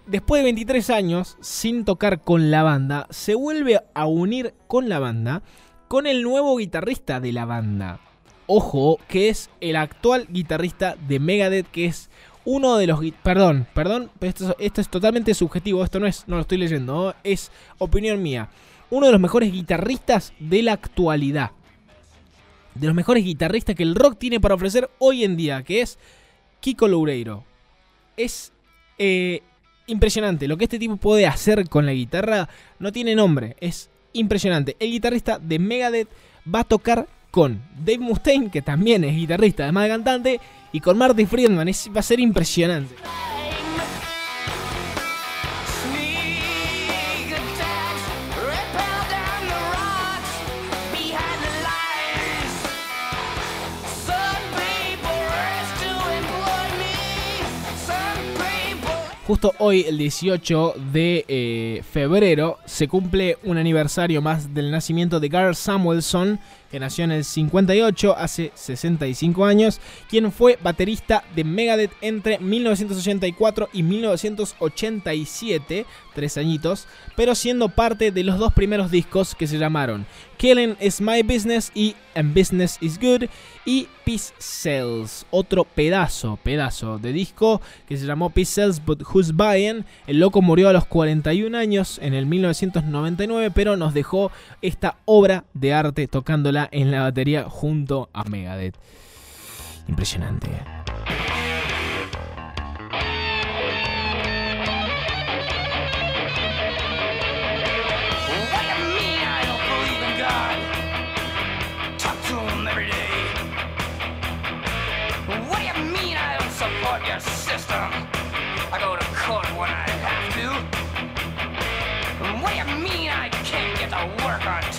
después de 23 años sin tocar con la banda, se vuelve a unir con la banda con el nuevo guitarrista de la banda ojo, que es el actual guitarrista de Megadeth, que es uno de los... Perdón, perdón, esto, esto es totalmente subjetivo, esto no es, no lo estoy leyendo, es opinión mía. Uno de los mejores guitarristas de la actualidad. De los mejores guitarristas que el rock tiene para ofrecer hoy en día, que es Kiko Loureiro. Es eh, impresionante. Lo que este tipo puede hacer con la guitarra no tiene nombre. Es impresionante. El guitarrista de Megadeth va a tocar con Dave Mustaine, que también es guitarrista, además de cantante, y con Marty Friedman. va a ser impresionante. Justo hoy, el 18 de eh, febrero, se cumple un aniversario más del nacimiento de Garth Samuelson, que nació en el 58, hace 65 años, quien fue baterista de Megadeth entre 1984 y 1987, tres añitos, pero siendo parte de los dos primeros discos que se llamaron Killing is My Business y And Business is Good y Peace Cells, otro pedazo, pedazo de disco que se llamó Peace Cells But Who's Buying. El loco murió a los 41 años en el 1999, pero nos dejó esta obra de arte en la batería junto a Megadeth. Impresionante.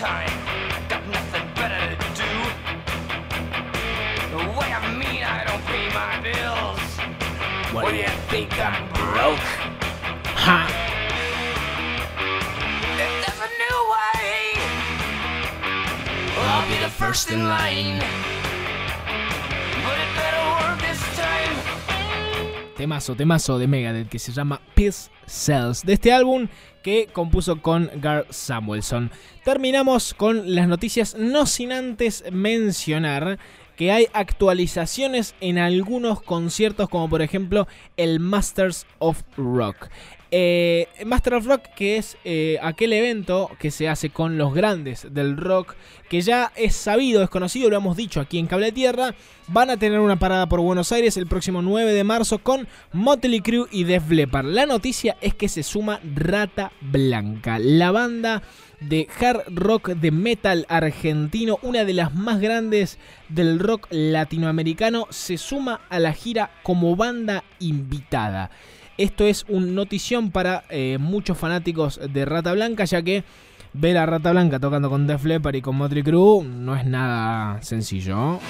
What do you think I'm broke? Ha! If there's a new way, I'll be the first in line. But it better work this time. Temazo, temazo de Megadeth que se llama Peace Cells. De este álbum que compuso con Gar Samuelson. Terminamos con las noticias, no sin antes mencionar que hay actualizaciones en algunos conciertos, como por ejemplo el Masters of Rock. Eh, Master of Rock, que es eh, aquel evento que se hace con los grandes del rock, que ya es sabido, es conocido, lo hemos dicho aquí en Cable Tierra. Van a tener una parada por Buenos Aires el próximo 9 de marzo con Motley Crue y Def Leppard. La noticia es que se suma Rata Blanca, la banda de hard rock de metal argentino, una de las más grandes del rock latinoamericano, se suma a la gira como banda invitada. Esto es un notición para eh, muchos fanáticos de Rata Blanca, ya que ver a Rata Blanca tocando con Def Leppard y con Motley Crue no es nada sencillo.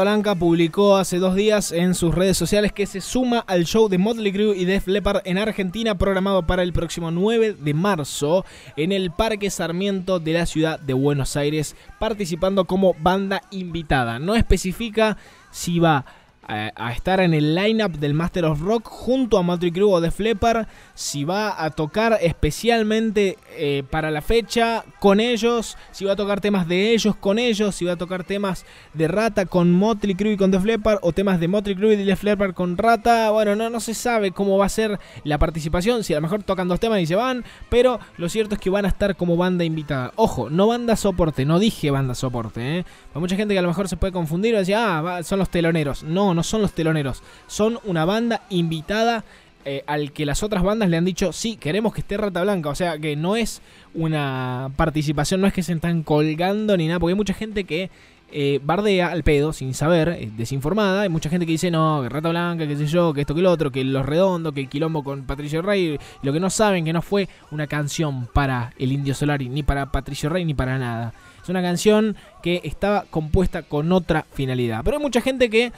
Blanca publicó hace dos días en sus redes sociales que se suma al show de Motley Crue y Def Leppard en Argentina programado para el próximo 9 de marzo en el Parque Sarmiento de la ciudad de Buenos Aires participando como banda invitada. No especifica si va a, estar en el lineup del Master of Rock junto a Motley Crue o The Flipper, si va a tocar especialmente eh, para la fecha con ellos, si va a tocar temas de ellos con ellos, si va a tocar temas de Rata con Motley Crue y con The Flipper o temas de Motley Crue y The Flipper con Rata, bueno, no, no se sabe cómo va a ser la participación, si a lo mejor tocan dos temas y se van, pero lo cierto es que van a estar como banda invitada. Ojo, no banda soporte, no dije banda soporte, ¿eh? Hay mucha gente que a lo mejor se puede confundir y decir, ah, son los teloneros. No, no son los teloneros. Son una banda invitada eh, al que las otras bandas le han dicho, sí, queremos que esté Rata Blanca. O sea, que no es una participación, no es que se están colgando ni nada, porque hay mucha gente que eh, bardea al pedo sin saber, eh, desinformada. Hay mucha gente que dice, no, que Rata Blanca, que sé yo, que esto, que lo otro, que Los Redondos, que el quilombo con Patricio Rey. Lo que no saben, que no fue una canción para el Indio Solari, ni para Patricio Rey, ni para nada. Es una canción que estaba compuesta con otra finalidad. Pero hay mucha gente que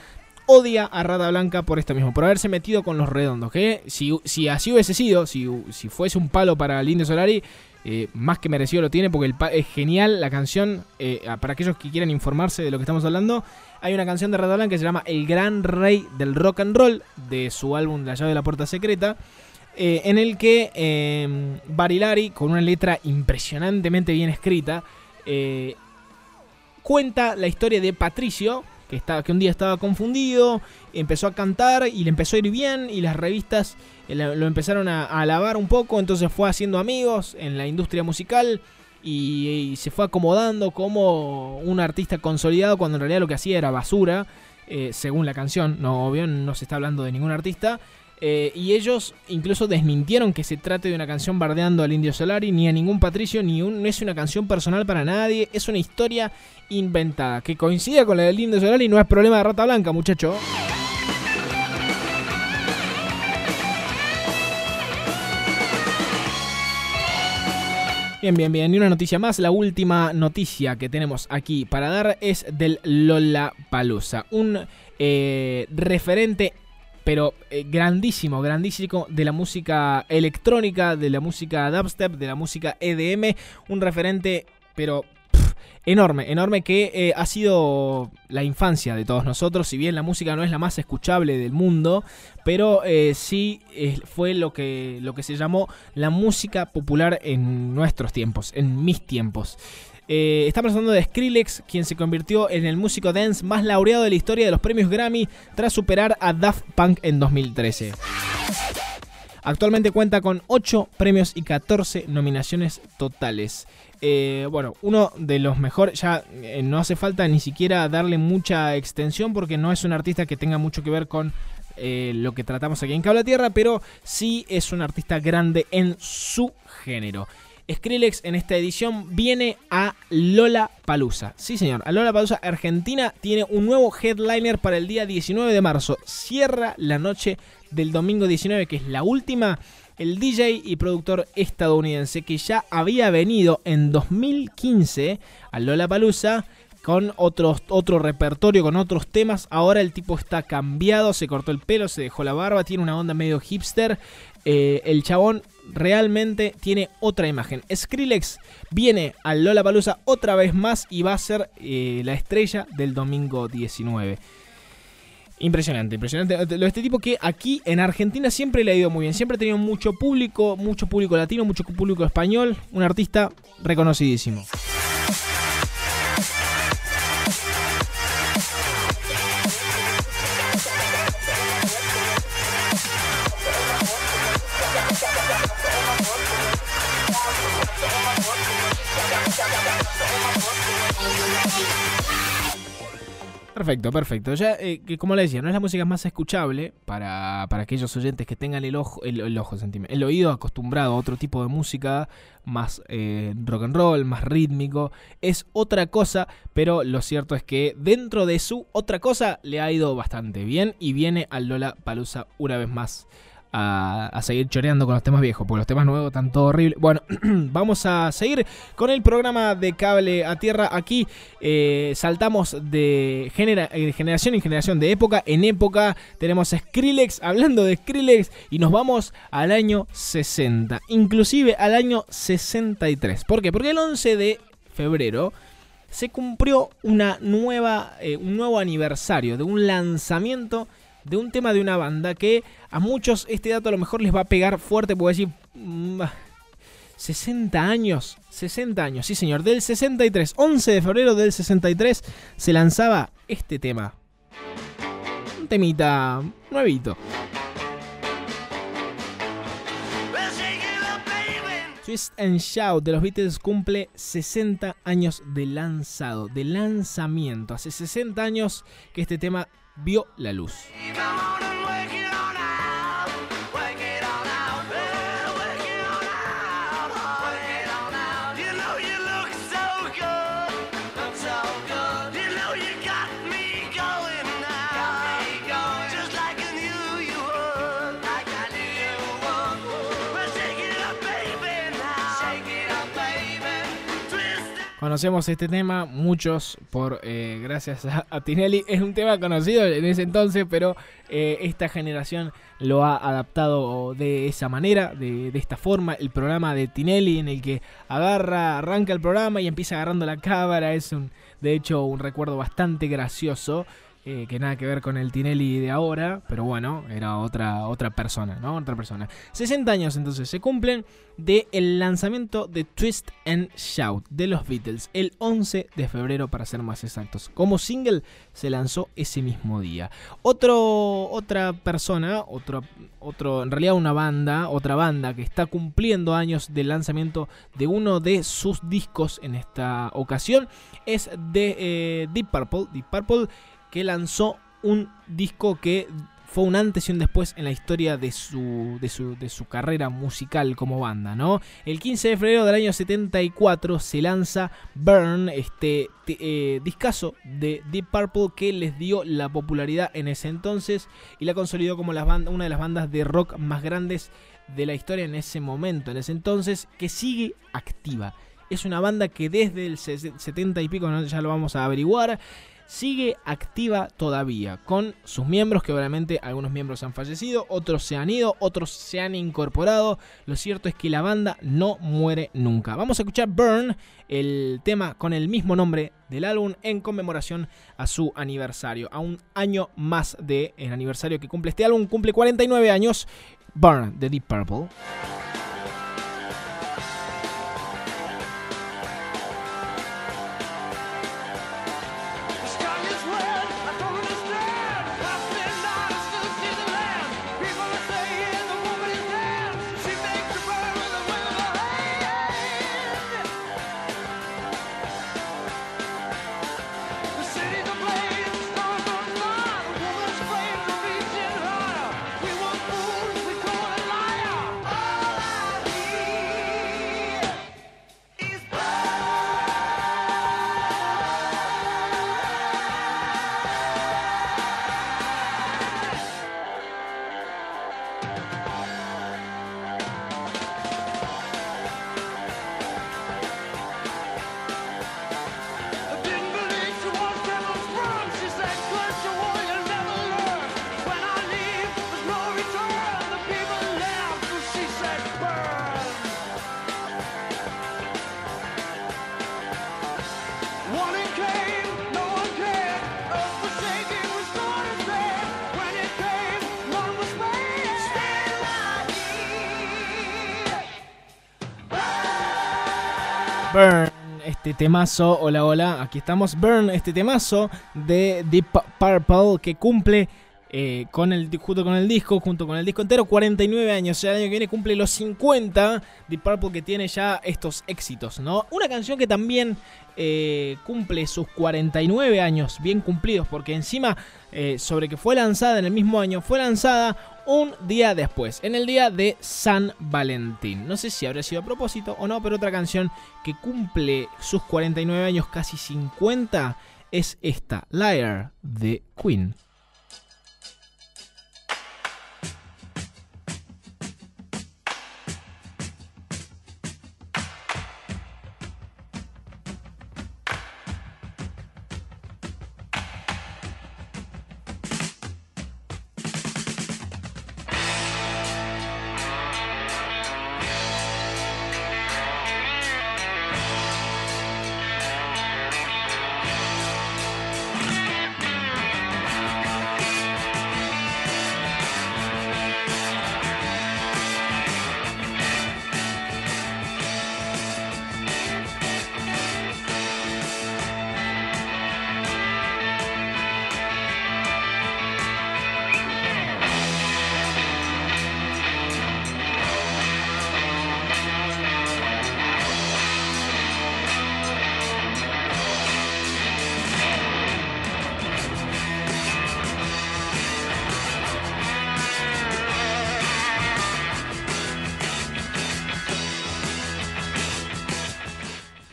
odia a Rata Blanca por esto mismo, por haberse metido con los redondos. Que si, si así hubiese sido, si, si fuese un palo para el Solari, eh, más que merecido lo tiene porque es genial la canción. Eh, para aquellos que quieran informarse de lo que estamos hablando, hay una canción de Rata Blanca que se llama El Gran Rey del Rock and Roll, de su álbum La llave de la puerta secreta. Eh, en el que Barilari, con una letra impresionantemente bien escrita, cuenta la historia de Patricio, que, estaba, que un día estaba confundido, empezó a cantar y le empezó a ir bien y las revistas eh, lo empezaron a, alabar un poco, entonces fue haciendo amigos en la industria musical y, se fue acomodando como un artista consolidado cuando en realidad lo que hacía era basura, eh, según la canción, no, obvio, no se está hablando de ningún artista. Eh, y ellos incluso desmintieron que se trate de una canción bardeando al Indio Solari, ni a ningún Patricio, ni un, no es una canción personal para nadie, es una historia inventada. Que coincida con la del Indio Solari no es problema de rata blanca, muchacho. Bien, bien, bien. Y una noticia más. La última noticia que tenemos aquí para dar es del Lola Palusa. Un eh, referente pero eh, grandísimo, grandísimo de la música electrónica, de la música dubstep, de la música EDM, un referente, pero enorme, enorme que eh, ha sido la infancia de todos nosotros, si bien la música no es la más escuchable del mundo, pero eh, sí fue lo que, lo que se llamó la música popular en nuestros tiempos, en mis tiempos. Eh, estamos hablando de Skrillex, quien se convirtió en el músico dance más laureado de la historia de los premios Grammy tras superar a Daft Punk en 2013. Actualmente cuenta con 8 premios y 14 nominaciones totales. Eh, bueno, uno de los mejores, ya eh, no hace falta ni siquiera darle mucha extensión porque no es un artista que tenga mucho que ver con lo que tratamos aquí en Cable Tierra, pero sí es un artista grande en su género. Skrillex en esta edición viene a Lola Palusa. Sí, señor, a Lola Palusa. Argentina tiene un nuevo headliner para el día 19 de marzo. Cierra la noche del domingo 19, que es la última. El DJ y productor estadounidense que ya había venido en 2015 a Lola Palusa con otros, otro repertorio, con otros temas. Ahora el tipo está cambiado, se cortó el pelo, se dejó la barba, tiene una onda medio hipster. Eh, el chabón realmente tiene otra imagen. Skrillex viene al Lola Palusa otra vez más y va a ser eh, la estrella del domingo 19. Impresionante, impresionante. Este tipo que aquí en Argentina siempre le ha ido muy bien. Siempre ha tenido mucho público, mucho público latino, mucho público español. Un artista reconocidísimo. Perfecto, perfecto. Ya, eh, que como le decía, no es la música más escuchable para, para aquellos oyentes que tengan el ojo, el, ojo, el oído acostumbrado a otro tipo de música más eh, rock and roll, más rítmico. Es otra cosa, pero lo cierto es que dentro de su otra cosa le ha ido bastante bien y viene al Lola Palusa una vez más a, seguir choreando con los temas viejos, porque los temas nuevos están todo horribles. Bueno, [clears throat] vamos a seguir con el programa de cable a tierra. Aquí eh, saltamos de, eh, generación en generación, de época en época. Tenemos Skrillex, hablando de Skrillex, y nos vamos al año 60, inclusive al año 63. ¿Por qué? Porque el 11 de febrero se cumplió una nueva, eh, un nuevo aniversario de un lanzamiento de un tema de una banda que a muchos este dato a lo mejor les va a pegar fuerte, puedo decir... 60 mm, años, 60 años, sí señor, del 63, 11 de febrero del 63 se lanzaba este tema. Un temita nuevito. Twist and Shout de los Beatles cumple 60 años de lanzado, de lanzamiento. Hace 60 años que este tema vio la luz. Conocemos este tema, muchos por eh, gracias a, Tinelli. Es un tema conocido en ese entonces, pero eh, esta generación lo ha adaptado de esa manera, de, de, esta forma. El programa de Tinelli en el que agarra, arranca el programa y empieza agarrando la cámara. Es un, de hecho, un recuerdo bastante gracioso. Eh, que nada que ver con el Tinelli de ahora, pero bueno, era otra, otra persona, ¿no? Otra persona. 60 años entonces se cumplen del el lanzamiento de Twist and Shout de los Beatles, el 11 de febrero para ser más exactos. Como single se lanzó ese mismo día. Otra persona, otro, otro, en realidad una banda, otra banda que está cumpliendo años del lanzamiento de uno de sus discos en esta ocasión es de eh, Deep Purple. Deep Purple que lanzó un disco que fue un antes y un después en la historia de su, de su, carrera musical como banda, ¿no? El 15 de febrero del año 74 se lanza Burn, este eh, discazo de Deep Purple que les dio la popularidad en ese entonces y la consolidó como una de las bandas de rock más grandes de la historia en ese momento, en ese entonces, que sigue activa. Es una banda que desde el 70 y pico, ya lo vamos a averiguar, sigue activa todavía, con sus miembros, que obviamente algunos miembros han fallecido, otros se han ido, otros se han incorporado. Lo cierto es que la banda no muere nunca. Vamos a escuchar Burn, el tema con el mismo nombre del álbum, en conmemoración a su aniversario, a un año más de el aniversario que cumple este álbum, cumple 49 años. Burn de Deep Purple. Temazo, hola hola, aquí estamos, Burn, este temazo de Deep Purple que cumple eh, con el, junto con el disco, junto con el disco entero, 49 años. Sea, el año que viene cumple los 50 Deep Purple que tiene ya estos éxitos, ¿no? Una canción que también eh, cumple sus 49 años bien cumplidos, porque encima, eh, sobre que fue lanzada en el mismo año, fue lanzada un día después, en el día de San Valentín. No sé si habrá sido a propósito o no, pero otra canción que cumple sus 49 años, casi 50, es esta, Liar de Queen.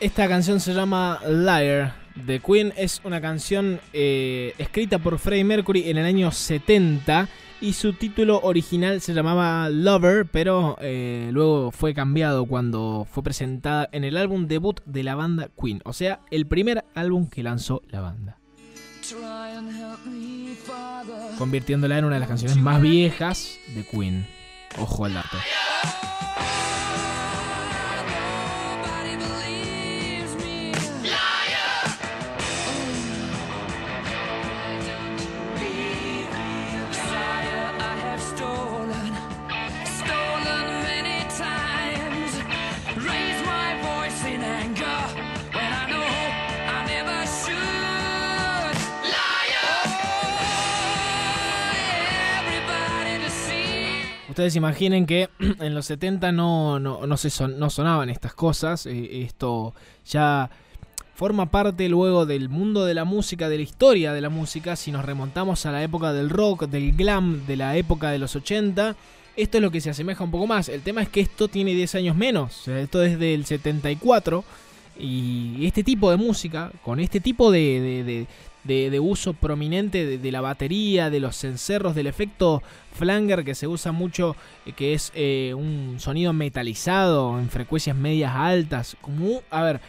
Esta canción se llama Liar de Queen. Es una canción eh, escrita por Freddie Mercury en el año 70 y su título original se llamaba Lover, pero eh, luego fue cambiado cuando fue presentada en el álbum debut de la banda Queen, o sea, el primer álbum que lanzó la banda. Convirtiéndola en una de las canciones más viejas de Queen. Ojo al dato. Ustedes imaginen que [clears throat] en los 70 no, no, no, se no sonaban estas cosas. Eh, esto ya forma parte luego del mundo de la música, de la historia de la música. Si nos remontamos a la época del rock, del glam, de la época de los 80, esto es lo que se asemeja un poco más. El tema es que esto tiene 10 años menos. esto es del 74. Y este tipo de música, con este tipo de, uso prominente de, la batería, de los cencerros, del efecto flanger que se usa mucho, eh, que es eh, un sonido metalizado en frecuencias medias altas, como, a ver,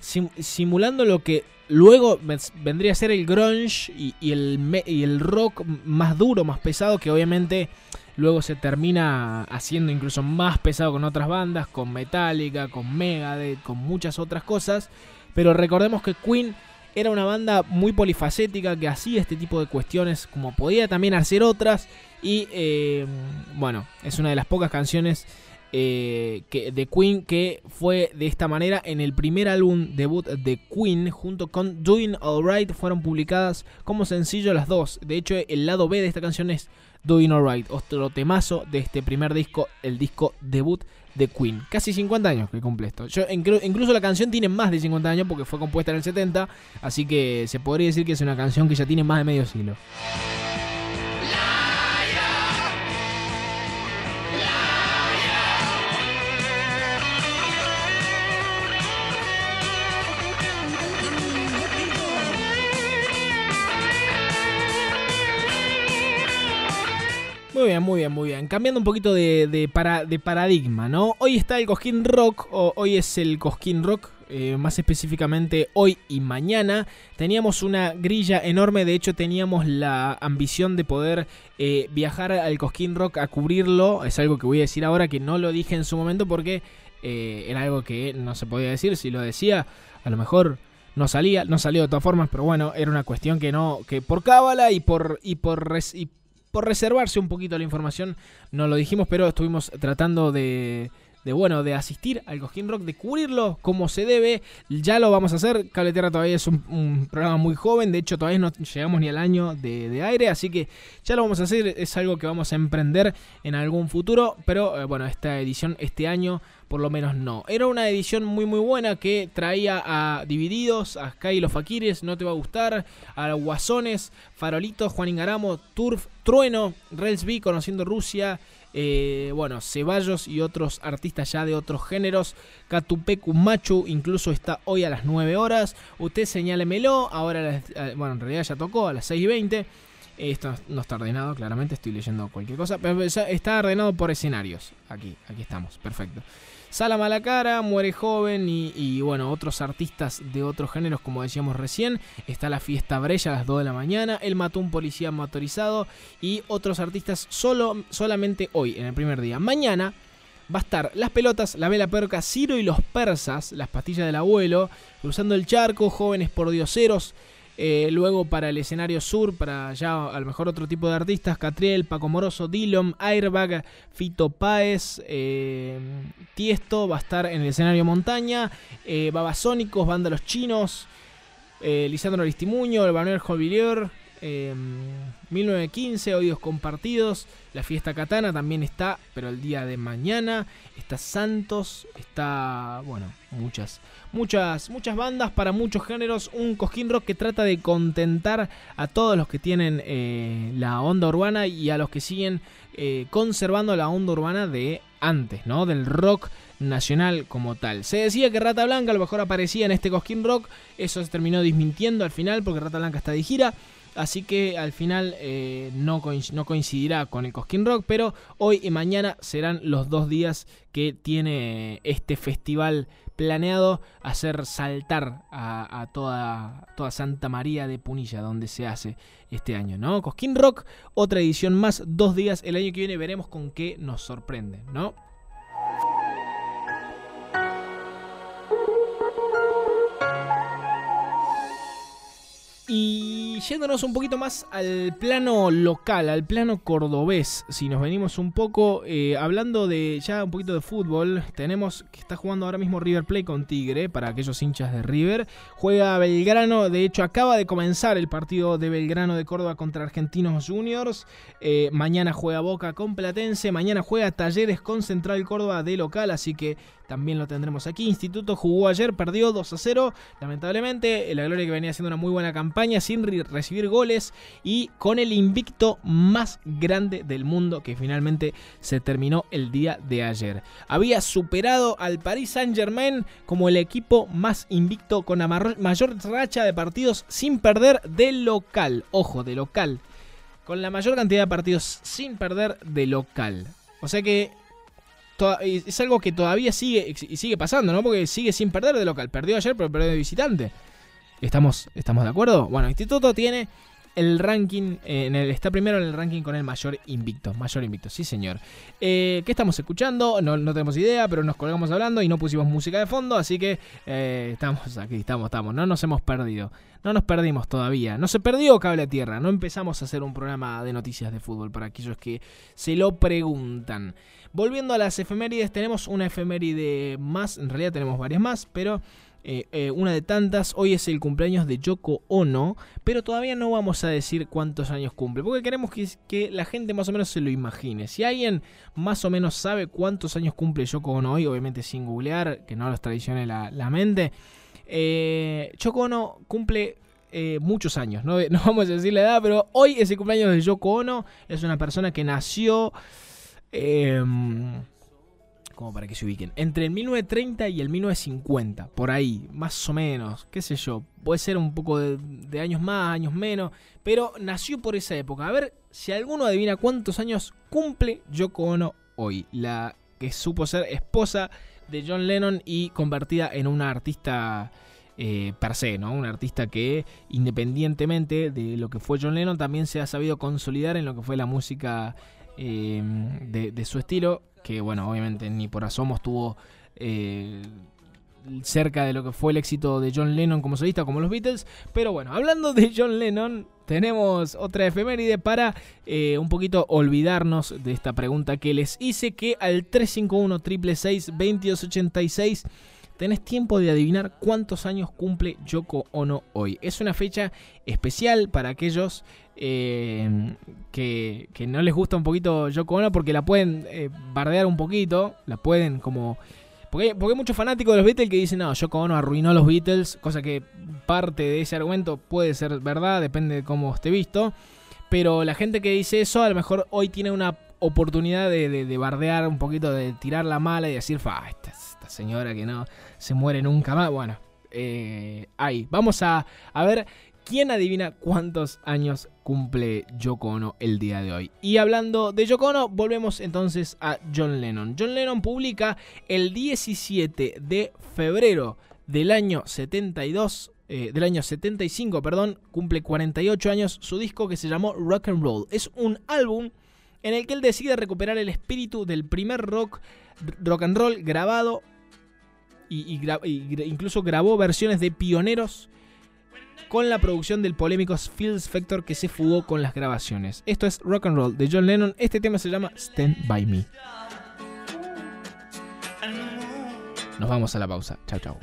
simulando lo que luego vendría a ser el grunge y, el, y el rock más duro, más pesado, que obviamente luego se termina haciendo incluso más pesado con otras bandas, con Metallica, con Megadeth, con muchas otras cosas, pero recordemos que Queen era una banda muy polifacética que hacía este tipo de cuestiones como podía también hacer otras. Y eh, bueno, es una de las pocas canciones eh, que, de Queen que fue de esta manera en el primer álbum debut de Queen junto con Doing Alright fueron publicadas como sencillo las dos. De hecho el lado B de esta canción es Doing Alright, otro temazo de este primer disco, el disco debut de Queen. Casi 50 años que cumple esto. Yo, incluso la canción tiene más de 50 años porque fue compuesta en el 70, así que se podría decir que es una canción que ya tiene más de medio siglo. Muy bien, muy bien, muy bien. Cambiando un poquito de, para, de paradigma, ¿no? Hoy está el Cosquín Rock, o hoy es el Cosquín Rock, eh, más específicamente hoy y mañana. Teníamos una grilla enorme, de hecho teníamos la ambición de poder eh, viajar al Cosquín Rock a cubrirlo. Es algo que voy a decir ahora que no lo dije en su momento porque eh, era algo que no se podía decir. Si lo decía, a lo mejor no salía, no salió de todas formas, pero bueno, era una cuestión que no, que por cábala y por, y por, por reservarse un poquito la información, no lo dijimos, pero estuvimos tratando de, de bueno, de asistir al Cosquín Rock, de cubrirlo como se debe. Ya lo vamos a hacer. Cable Tierra todavía es un, programa muy joven, de hecho todavía no llegamos ni al año de, aire, así que ya lo vamos a hacer. Es algo que vamos a emprender en algún futuro, pero eh, bueno, esta edición este año por lo menos no. Era una edición muy muy buena que traía a Divididos, a Sky los Fakires, No Te Va a Gustar, a Guasones, Farolitos, Juan Ingaramo, Turf, Trueno, Relsby, Conociendo Rusia, eh, bueno, Ceballos y otros artistas ya de otros géneros. Catupecu Machu incluso está hoy a las 9 horas. Usted señálemelo, ahora, eh, bueno, en realidad ya tocó a las 6 y 20. Esto no está ordenado, claramente estoy leyendo cualquier cosa, pero está ordenado por escenarios. Aquí, aquí estamos, perfecto. Sala Malacara, Muere Joven y, bueno, otros artistas de otros géneros, como decíamos recién. Está la fiesta Brella a las 2 de la mañana. El mató un policía motorizado y otros artistas solo, solamente hoy, en el primer día. Mañana va a estar Las Pelotas, La Vela Perca, Ciro y los Persas, Las Pastillas del Abuelo, Cruzando el Charco, Jóvenes por Dioseros, eh, luego para el escenario sur, para ya a lo mejor otro tipo de artistas, Catriel, Paco Moroso, Dillon, Airbag, Fito Páez, eh, Tiesto va a estar en el escenario montaña, eh, Babasónicos, Banda Los Chinos, Lisandro Aristimuño, el Manuel Jolvillier, 1915, em, Oídos Compartidos, la fiesta Katana también está, pero el día de mañana está Santos, está, bueno, muchas, muchas, muchas bandas para muchos géneros, un cosquín rock que trata de contentar a todos los que tienen eh, la onda urbana y a los que siguen eh, conservando la onda urbana de antes, ¿no? Del rock nacional como tal. Se decía que Rata Blanca a lo mejor aparecía en este Cosquín Rock, eso se terminó desmintiendo al final porque Rata Blanca está de gira. Así que al final eh, no, coincidirá con el Cosquín Rock, pero hoy y mañana serán los dos días que tiene este festival planeado hacer saltar a, toda, toda, Santa María de Punilla, donde se hace este año, ¿no? Cosquín Rock, otra edición más, dos días. El año que viene veremos con qué nos sorprende, ¿no? Y yéndonos un poquito más al plano local, al plano cordobés, si nos venimos un poco eh, hablando de ya un poquito de fútbol, tenemos que está jugando ahora mismo River Play con Tigre, para aquellos hinchas de River. Juega Belgrano, de hecho acaba de comenzar el partido de Belgrano de Córdoba contra Argentinos Juniors. Eh, mañana juega Boca con Platense, mañana juega Talleres con Central Córdoba de local, así que también lo tendremos aquí. Instituto jugó ayer, perdió 2 a 0, lamentablemente. La Gloria que venía haciendo una muy buena campaña sin recibir goles y con el invicto más grande del mundo que finalmente se terminó el día de ayer. Había superado al Paris Saint Germain como el equipo más invicto con la mayor racha de partidos sin perder de local. Ojo, de local. Con la mayor cantidad de partidos sin perder de local. O sea que es algo que todavía sigue y sigue pasando, ¿no? Porque sigue sin perder de local. Perdió ayer, pero perdió de visitante. ¿Estamos, ¿Estamos de acuerdo? Bueno, Instituto tiene el ranking, en el, está primero en el ranking con el mayor invicto. Mayor invicto, sí señor. Eh, ¿Qué estamos escuchando? No, tenemos idea, pero nos colgamos hablando y no pusimos música de fondo, así que eh, estamos aquí, estamos, estamos. No nos hemos perdido. No nos perdimos todavía. No se perdió Cable a Tierra. No empezamos a hacer un programa de noticias de fútbol para aquellos que se lo preguntan. Volviendo a las efemérides, tenemos una efeméride más, en realidad tenemos varias más, pero eh, eh, una de tantas. Hoy es el cumpleaños de Yoko Ono, pero todavía no vamos a decir cuántos años cumple, porque queremos que, la gente más o menos se lo imagine. Si alguien más o menos sabe cuántos años cumple Yoko Ono hoy, obviamente sin googlear, que no los traicione la, mente, eh, Yoko Ono cumple muchos años, [laughs] no, vamos a decir la edad, pero hoy es el cumpleaños de Yoko Ono, es una persona que nació Em, como para que se ubiquen. Entre el 1930 y el 1950, por ahí, más o menos, qué sé yo. Puede ser un poco de, años más, años menos, pero nació por esa época. A ver si alguno adivina cuántos años cumple Yoko Ono hoy. La que supo ser esposa de John Lennon y convertida en una artista eh, per se, ¿no? Un artista que independientemente de lo que fue John Lennon también se ha sabido consolidar en lo que fue la música Em, de, su estilo, que bueno, obviamente ni por asomo estuvo eh, cerca de lo que fue el éxito de John Lennon como solista, como los Beatles. Pero bueno, hablando de John Lennon, tenemos otra efeméride para eh, un poquito olvidarnos de esta pregunta que les hice, que al 351 666 2286 tenés tiempo de adivinar cuántos años cumple Yoko Ono hoy. Es una fecha especial para aquellos eh, que, no les gusta un poquito Yoko Ono porque la pueden eh, bardear un poquito, la pueden como... Porque, porque hay muchos fanáticos de los Beatles que dicen, no, Yoko Ono arruinó los Beatles, cosa que parte de ese argumento puede ser verdad, depende de cómo esté visto. Pero la gente que dice eso, a lo mejor hoy tiene una oportunidad de, bardear un poquito, de tirar la mala y decir, fa, esta, esta señora que no se muere nunca más. Bueno, eh, ahí. Vamos a, a ver quién adivina cuántos años cumple Yoko Ono el día de hoy. Y hablando de Yoko Ono, volvemos entonces a John Lennon. John Lennon publica el 17 de febrero del año 72 eh, del año 75, perdón, cumple 48 años su disco que se llamó Rock and Roll. Es un álbum en el que él decide recuperar el espíritu del primer rock, rock and roll grabado y, incluso grabó versiones de pioneros con la producción del polémico Phil Spector que se fugó con las grabaciones. Esto es Rock and Roll de John Lennon. Este tema se llama Stand By Me. Nos vamos a la pausa. Chao, chao.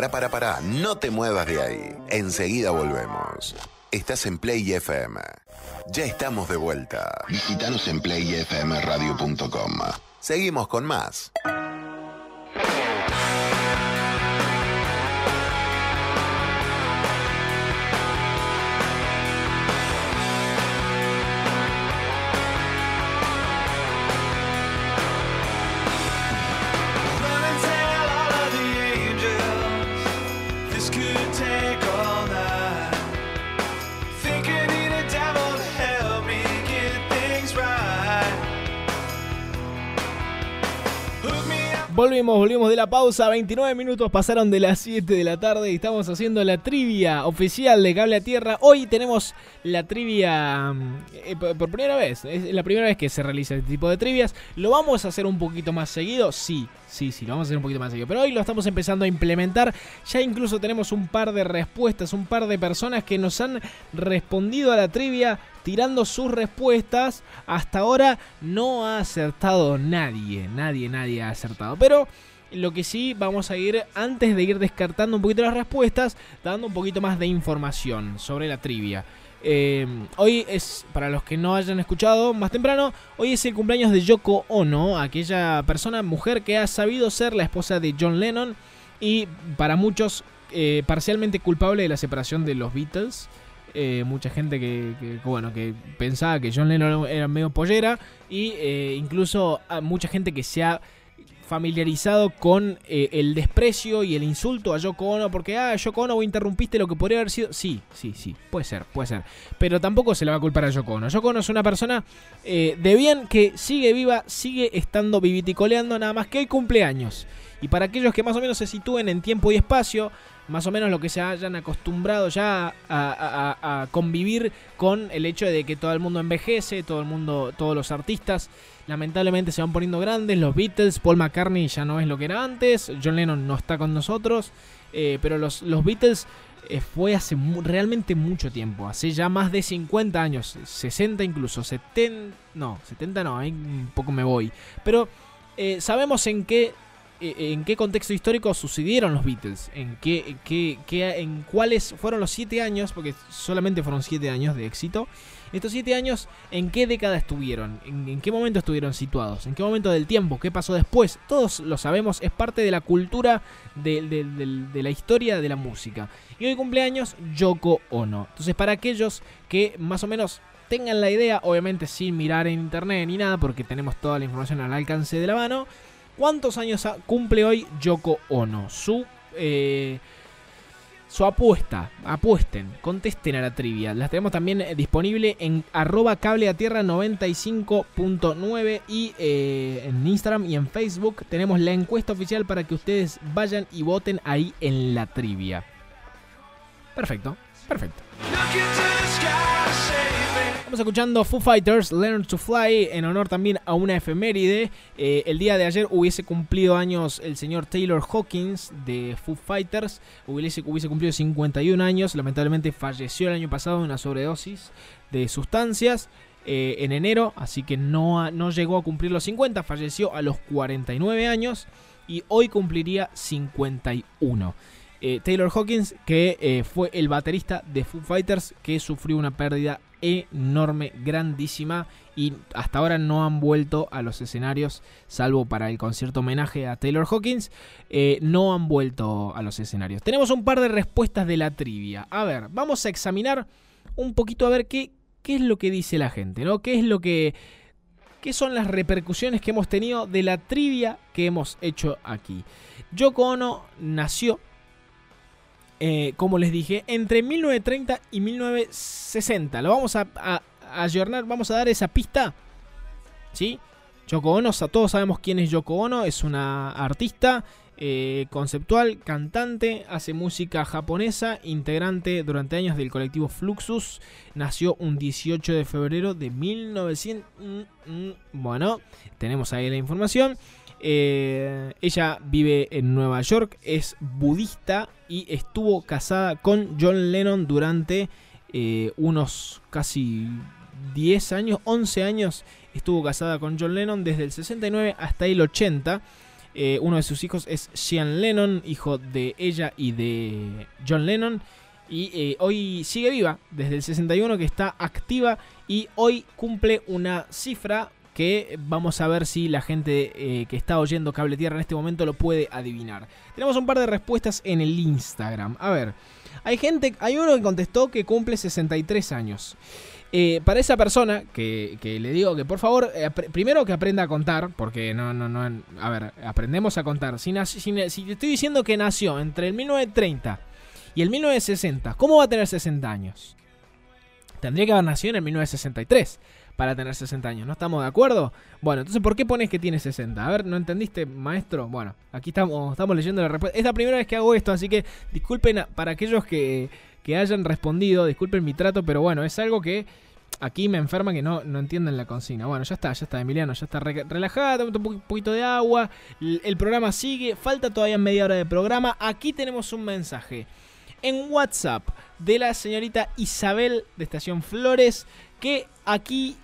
Para, para, para, no te muevas de ahí. Enseguida volvemos. Estás en Play FM. Ya estamos de vuelta. Visítanos en playfmradio.com. Seguimos con más. Volvimos, volvimos de la pausa. 29 minutos pasaron de las 7 de la tarde y estamos haciendo la trivia oficial de Cable a Tierra. Hoy tenemos la trivia eh, por primera vez. Es la primera vez que se realiza este tipo de trivias. ¿Lo vamos a hacer un poquito más seguido? Sí, sí, sí, lo vamos a hacer un poquito más seguido. Pero hoy lo estamos empezando a implementar. Ya incluso tenemos un par de respuestas, un par de personas que nos han respondido a la trivia tirando sus respuestas. Hasta ahora no ha acertado nadie, nadie, nadie ha acertado. Pero lo que sí vamos a ir, antes de ir descartando un poquito las respuestas, dando un poquito más de información sobre la trivia. Eh, hoy es, para los que no hayan escuchado más temprano, hoy es el cumpleaños de Yoko Ono, aquella persona, mujer que ha sabido ser la esposa de John Lennon y para muchos eh, parcialmente culpable de la separación de los Beatles. Eh, mucha gente que, bueno que pensaba que John Lennon era medio pollera y incluso mucha gente que se ha familiarizado con eh, el desprecio y el insulto a Yoko Ono porque ah Yoko Ono interrumpiste lo que podría haber sido sí sí sí puede ser puede ser. Pero tampoco se le va a culpar a Yoko Ono. Yoko Ono es una persona de bien que sigue viva sigue estando viviticoleando nada más que hoy cumpleaños. Y para aquellos que más o menos se sitúen en tiempo y espacio más o menos lo que se hayan acostumbrado ya a, convivir con el hecho de que todo el mundo envejece, todo el mundo, todos los artistas lamentablemente se van poniendo grandes, los Beatles, Paul McCartney ya no es lo que era antes, John Lennon no está con nosotros, eh, pero los, los Beatles eh, fue hace realmente mucho tiempo, hace ya más de 50 años, 60 incluso, 70, no, 70 no, ahí un poco me voy, pero eh, sabemos en qué en qué contexto histórico sucedieron los Beatles, en qué, en cuáles fueron los siete años, porque solamente fueron siete años de éxito. Estos siete años, ¿en qué década estuvieron? ¿En, qué momento estuvieron situados? ¿En qué momento del tiempo? ¿Qué pasó después? Todos lo sabemos, es parte de la cultura de, de la historia de la música. Y hoy cumpleaños Yoko Ono. Entonces, para aquellos que más o menos tengan la idea, obviamente sin mirar en internet ni nada, porque tenemos toda la información al alcance de la mano, ¿Cuántos años cumple hoy Yoko Ono? Su, eh, su apuesta. Apuesten, contesten a la trivia. Las tenemos también eh, disponible en arroba cable a tierra 95.9 y eh, en Instagram y en Facebook tenemos la encuesta oficial para que ustedes vayan y voten ahí en la trivia. Perfecto, perfecto. Estamos escuchando Foo Fighters Learn to Fly en honor también a una efeméride. Eh, el día de ayer hubiese cumplido años el señor Taylor Hawkins de Foo Fighters. Hubiese, hubiese cumplido 51 años. Lamentablemente falleció el año pasado de una sobredosis de sustancias. Eh, en enero, así que no, no llegó a cumplir los 50, falleció a los 49 años y hoy cumpliría 51. Eh, Taylor Hawkins, que fue el baterista de Foo Fighters, que sufrió una pérdida enorme, grandísima y hasta ahora no han vuelto a los escenarios, salvo para el concierto homenaje a Taylor Hawkins, eh, no han vuelto a los escenarios. Tenemos un par de respuestas de la trivia. A ver, vamos a examinar un poquito a ver qué, qué es lo que dice la gente, ¿no? ¿Qué es lo que... ¿Qué son las repercusiones que hemos tenido de la trivia que hemos hecho aquí? Yoko Ono nació eh, como les dije, entre 1930 y 1960. Lo vamos a, a, vamos a dar esa pista. ¿Sí? Yoko Ono, todos sabemos quién es Yoko Ono, es una artista eh, conceptual, cantante, hace música japonesa, integrante durante años del colectivo Fluxus, nació un 18 de febrero de 1900... Mm, mm, bueno, tenemos ahí la información. Eh, ella vive en Nueva York, es budista y estuvo casada con John Lennon durante eh, unos casi 10 años, 11 años. Estuvo casada con John Lennon desde el 69 hasta el 80. Eh, uno de sus hijos es Sean Lennon, hijo de ella y de John Lennon. Y hoy sigue viva desde el 61 que está activa y hoy cumple una cifra que vamos a ver si la gente eh, que está oyendo Cable Tierra en este momento lo puede adivinar. Tenemos un par de respuestas en el Instagram. A ver, hay gente, hay uno que contestó que cumple 63 años. Eh, para esa persona que, le digo que por favor, eh, primero que aprenda a contar, porque no, no, no, a ver, aprendemos a contar. Si, si, si estoy diciendo que nació entre el 1930 y el 1960, ¿cómo va a tener 60 años? Tendría que haber nacido en el 1963 para tener 60 años. ¿No estamos de acuerdo? Bueno, entonces, ¿por qué pones que tiene 60? A ver, ¿no entendiste, maestro? Bueno, aquí estamos, estamos leyendo la respuesta. Es la primera vez que hago esto, así que disculpen para aquellos que, que hayan respondido, disculpen mi trato, pero bueno, es algo que aquí me enferma que no, no la consigna. Bueno, ya está, ya está, Emiliano, ya está relajada, un poquito de agua. El, programa sigue, falta todavía media hora de programa. Aquí tenemos un mensaje en WhatsApp de la señorita Isabel de Estación Flores que aquí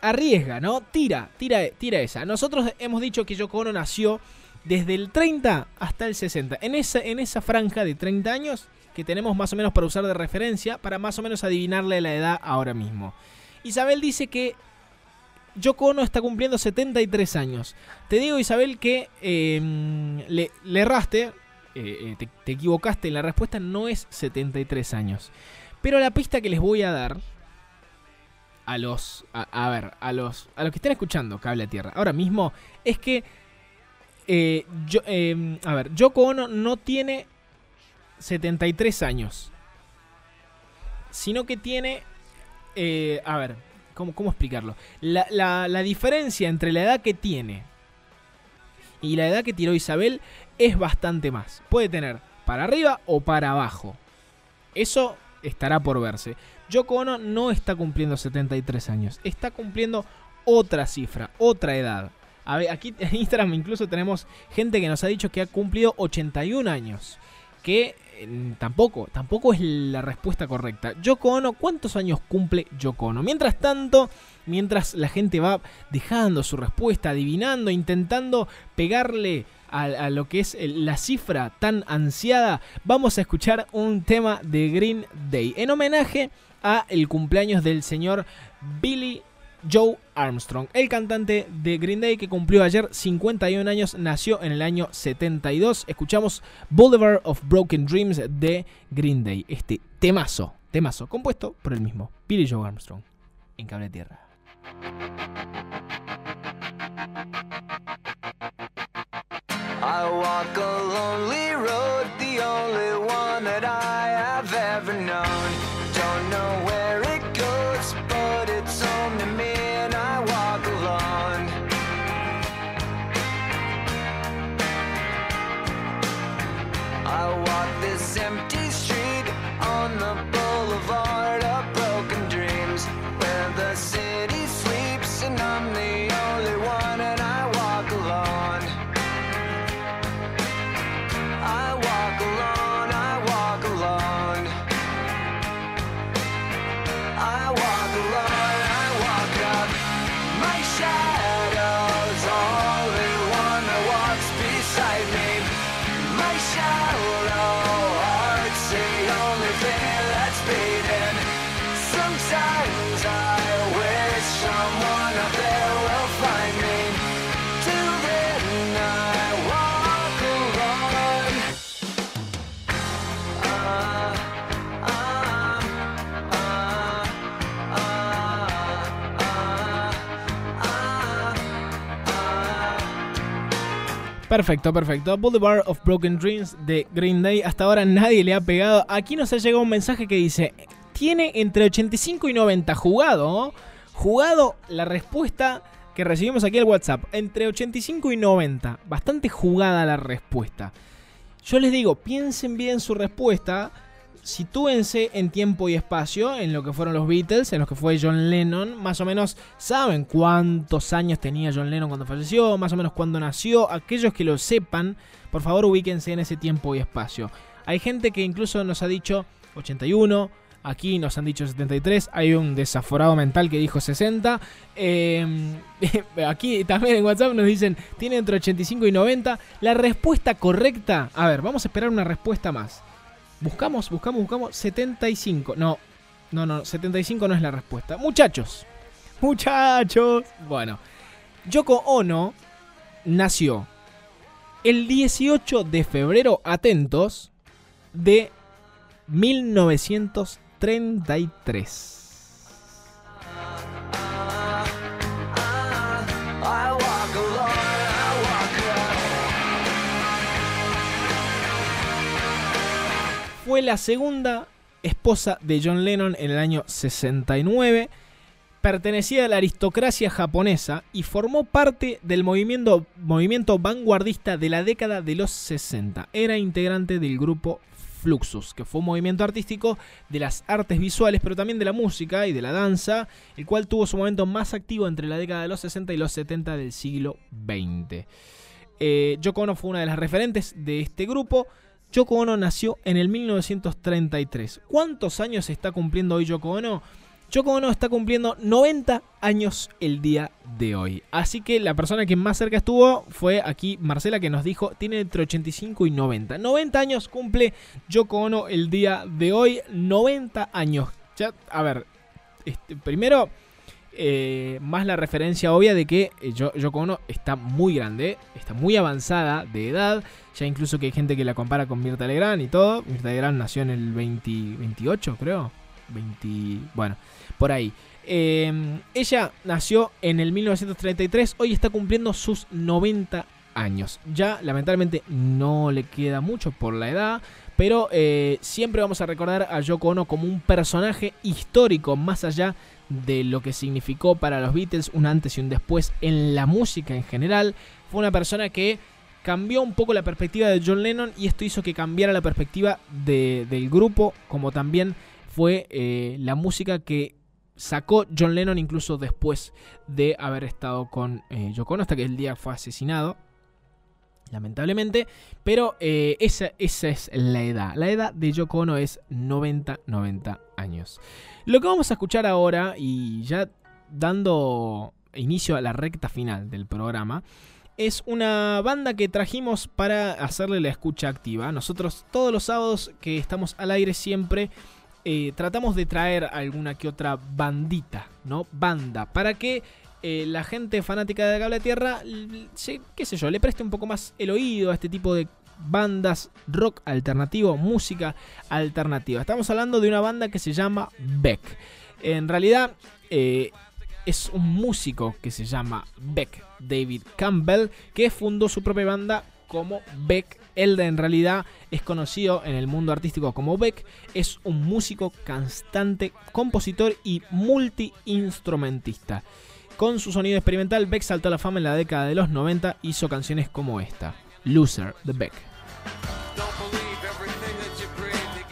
arriesga, ¿no? Tira, tira, tira esa. Nosotros hemos dicho que Yoko Ono nació desde el 30 hasta el 60. En esa, en esa franja de 30 años que tenemos más o menos para usar de referencia para más o menos adivinarle la edad ahora mismo. Isabel dice que Yoko Ono está cumpliendo 73 años. Te digo, Isabel, que em, le, erraste, eh, eh, te, equivocaste, la respuesta no es 73 años. Pero la pista que les voy a dar a los, a, ver, a los, a los que estén escuchando Cable a Tierra ahora mismo es que, eh, yo, em, a ver, Yoko Ono no tiene 73 años. Sino que tiene... Eh, a ver, ¿cómo, cómo explicarlo? La, la, diferencia entre la edad que tiene y la edad que tiró Isabel es bastante más. Puede tener para arriba o para abajo. Eso estará por verse. Yoko Ono no está cumpliendo 73 años. Está cumpliendo otra cifra, otra edad. A ver, aquí en Instagram incluso tenemos gente que nos ha dicho que ha cumplido 81 años. Que tampoco, tampoco es la respuesta correcta. Yoko Ono, ¿cuántos años cumple Yoko Ono? Mientras tanto, mientras la gente va dejando su respuesta, adivinando, intentando pegarle a, lo que es la cifra tan ansiada, vamos a escuchar un tema de Green Day en homenaje a el cumpleaños del señor Billy Joe Armstrong, el cantante de Green Day que cumplió ayer 51 años, nació en el año 72. Escuchamos Boulevard of Broken Dreams de Green Day, este temazo, temazo, compuesto por el mismo Billy Joe Armstrong en Cable Tierra. A. Know where Perfecto, perfecto. Boulevard of Broken Dreams de Green Day. Hasta ahora nadie le ha pegado. Aquí nos ha llegado un mensaje que dice: Tiene entre 85 y 90 jugado. Jugado la respuesta que recibimos aquí el WhatsApp. Entre 85 y 90. Bastante jugada la respuesta. Yo les digo, piensen bien su respuesta sitúense en tiempo y espacio, en lo que fueron los Beatles, en lo que fue John Lennon, más o menos saben cuántos años tenía John Lennon cuando falleció, más o menos cuándo nació, aquellos que lo sepan, por favor ubíquense en ese tiempo y espacio. Hay gente que incluso nos ha dicho 81, aquí nos han dicho 73, hay un desaforado mental que dijo 60, em, [laughs] aquí también en WhatsApp nos dicen, tiene entre 85 y 90, la respuesta correcta, a ver, vamos a esperar una respuesta más. Buscamos, buscamos, buscamos. 75. No, no, no, 75 no es la respuesta. Muchachos, muchachos. Bueno, Yoko Ono nació el 18 de febrero, atentos, de 1933. Fue la segunda esposa de John Lennon en el año 69. pertenecía a la aristocracia japonesa y formó parte del movimiento, movimiento vanguardista de la década de los 60. Era integrante del grupo Fluxus, que fue un movimiento artístico de las artes visuales, pero también de la música y de la danza, el cual tuvo su momento más activo entre la década de los 60 y los 70 del siglo XX. Eh, Yoko Ono fue una de las referentes de este grupo. Yoko Ono nació en el 1933. ¿Cuántos años está cumpliendo hoy Yoko Ono? Yoko Ono está cumpliendo 90 años el día de hoy. Así que la persona que más cerca estuvo fue aquí Marcela que nos dijo tiene entre 85 y 90. 90 años cumple Yoko Ono el día de hoy. 90 años. Ya, a ver, este, primero, eh, más la referencia obvia de que eh, Yoko Ono está muy grande, está muy avanzada de edad. Ya incluso que hay gente que la compara con Mirta Legrand y todo. Mirta Legrand nació en el 28, creo. 20. Bueno, por ahí. Em, ella nació en el 1933, hoy está cumpliendo sus 90 años. Ya lamentablemente no le queda mucho por la edad, pero eh, siempre vamos a recordar a Yoko Ono como un personaje histórico, más allá de lo que significó para los Beatles un antes y un después en la música en general. Fue una persona que cambió un poco la perspectiva de John Lennon y esto hizo que cambiara la perspectiva del grupo, como también fue eh, la música que sacó John Lennon incluso después de haber estado con eh, Yoko hasta que el día fue asesinado. Lamentablemente, pero eh, esa, esa, es la edad. La edad de Yoko Ono es 90, 90 años. Lo que vamos a escuchar ahora, y ya dando inicio a la recta final del programa, es una banda que trajimos para hacerle la escucha activa. Nosotros todos los sábados que estamos al aire siempre eh, tratamos de traer alguna que otra bandita, ¿no? Banda, para que eh, la gente fanática de Cable Tierra, qué sé yo, le preste un poco más el oído a este tipo de bandas rock alternativo, música alternativa. Estamos hablando de una banda que se llama Beck. En realidad eh, es un músico que se llama Beck, David Campbell, que fundó su propia banda como Beck él en realidad es conocido en el mundo artístico como Beck, es un músico, cantante, compositor y multiinstrumentista. Con su sonido experimental, Beck saltó a la fama en la década de los 90, hizo canciones como esta, Loser de Beck.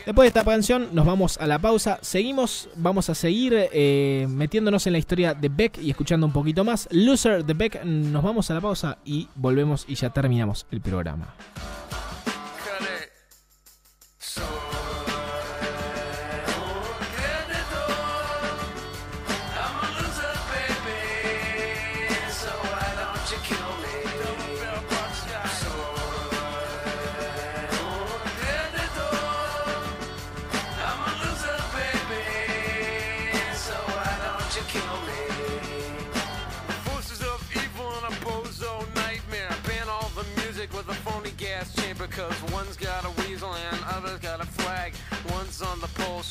Después de esta canción nos vamos a la pausa. Seguimos, vamos a seguir eh, metiéndonos en la historia de Beck y escuchando un poquito más. Loser de Beck, nos vamos a la pausa y volvemos y ya terminamos el programa.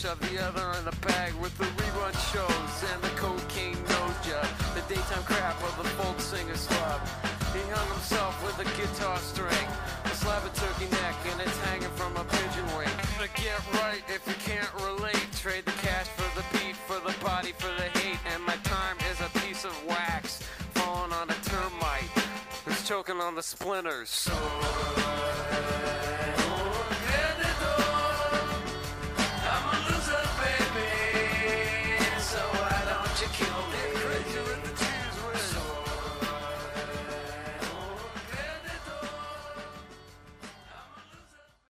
Shove the other in the bag with the rerun shows and the cocaine nose job. The daytime crap of the folk singer slub. He hung himself with a guitar string, a slab of turkey neck, and it's hanging from a pigeon wing. To get right if you can't relate, trade the cash for the beat, for the body, for the hate, and my time is a piece of wax falling on a termite. It's choking on the splinters.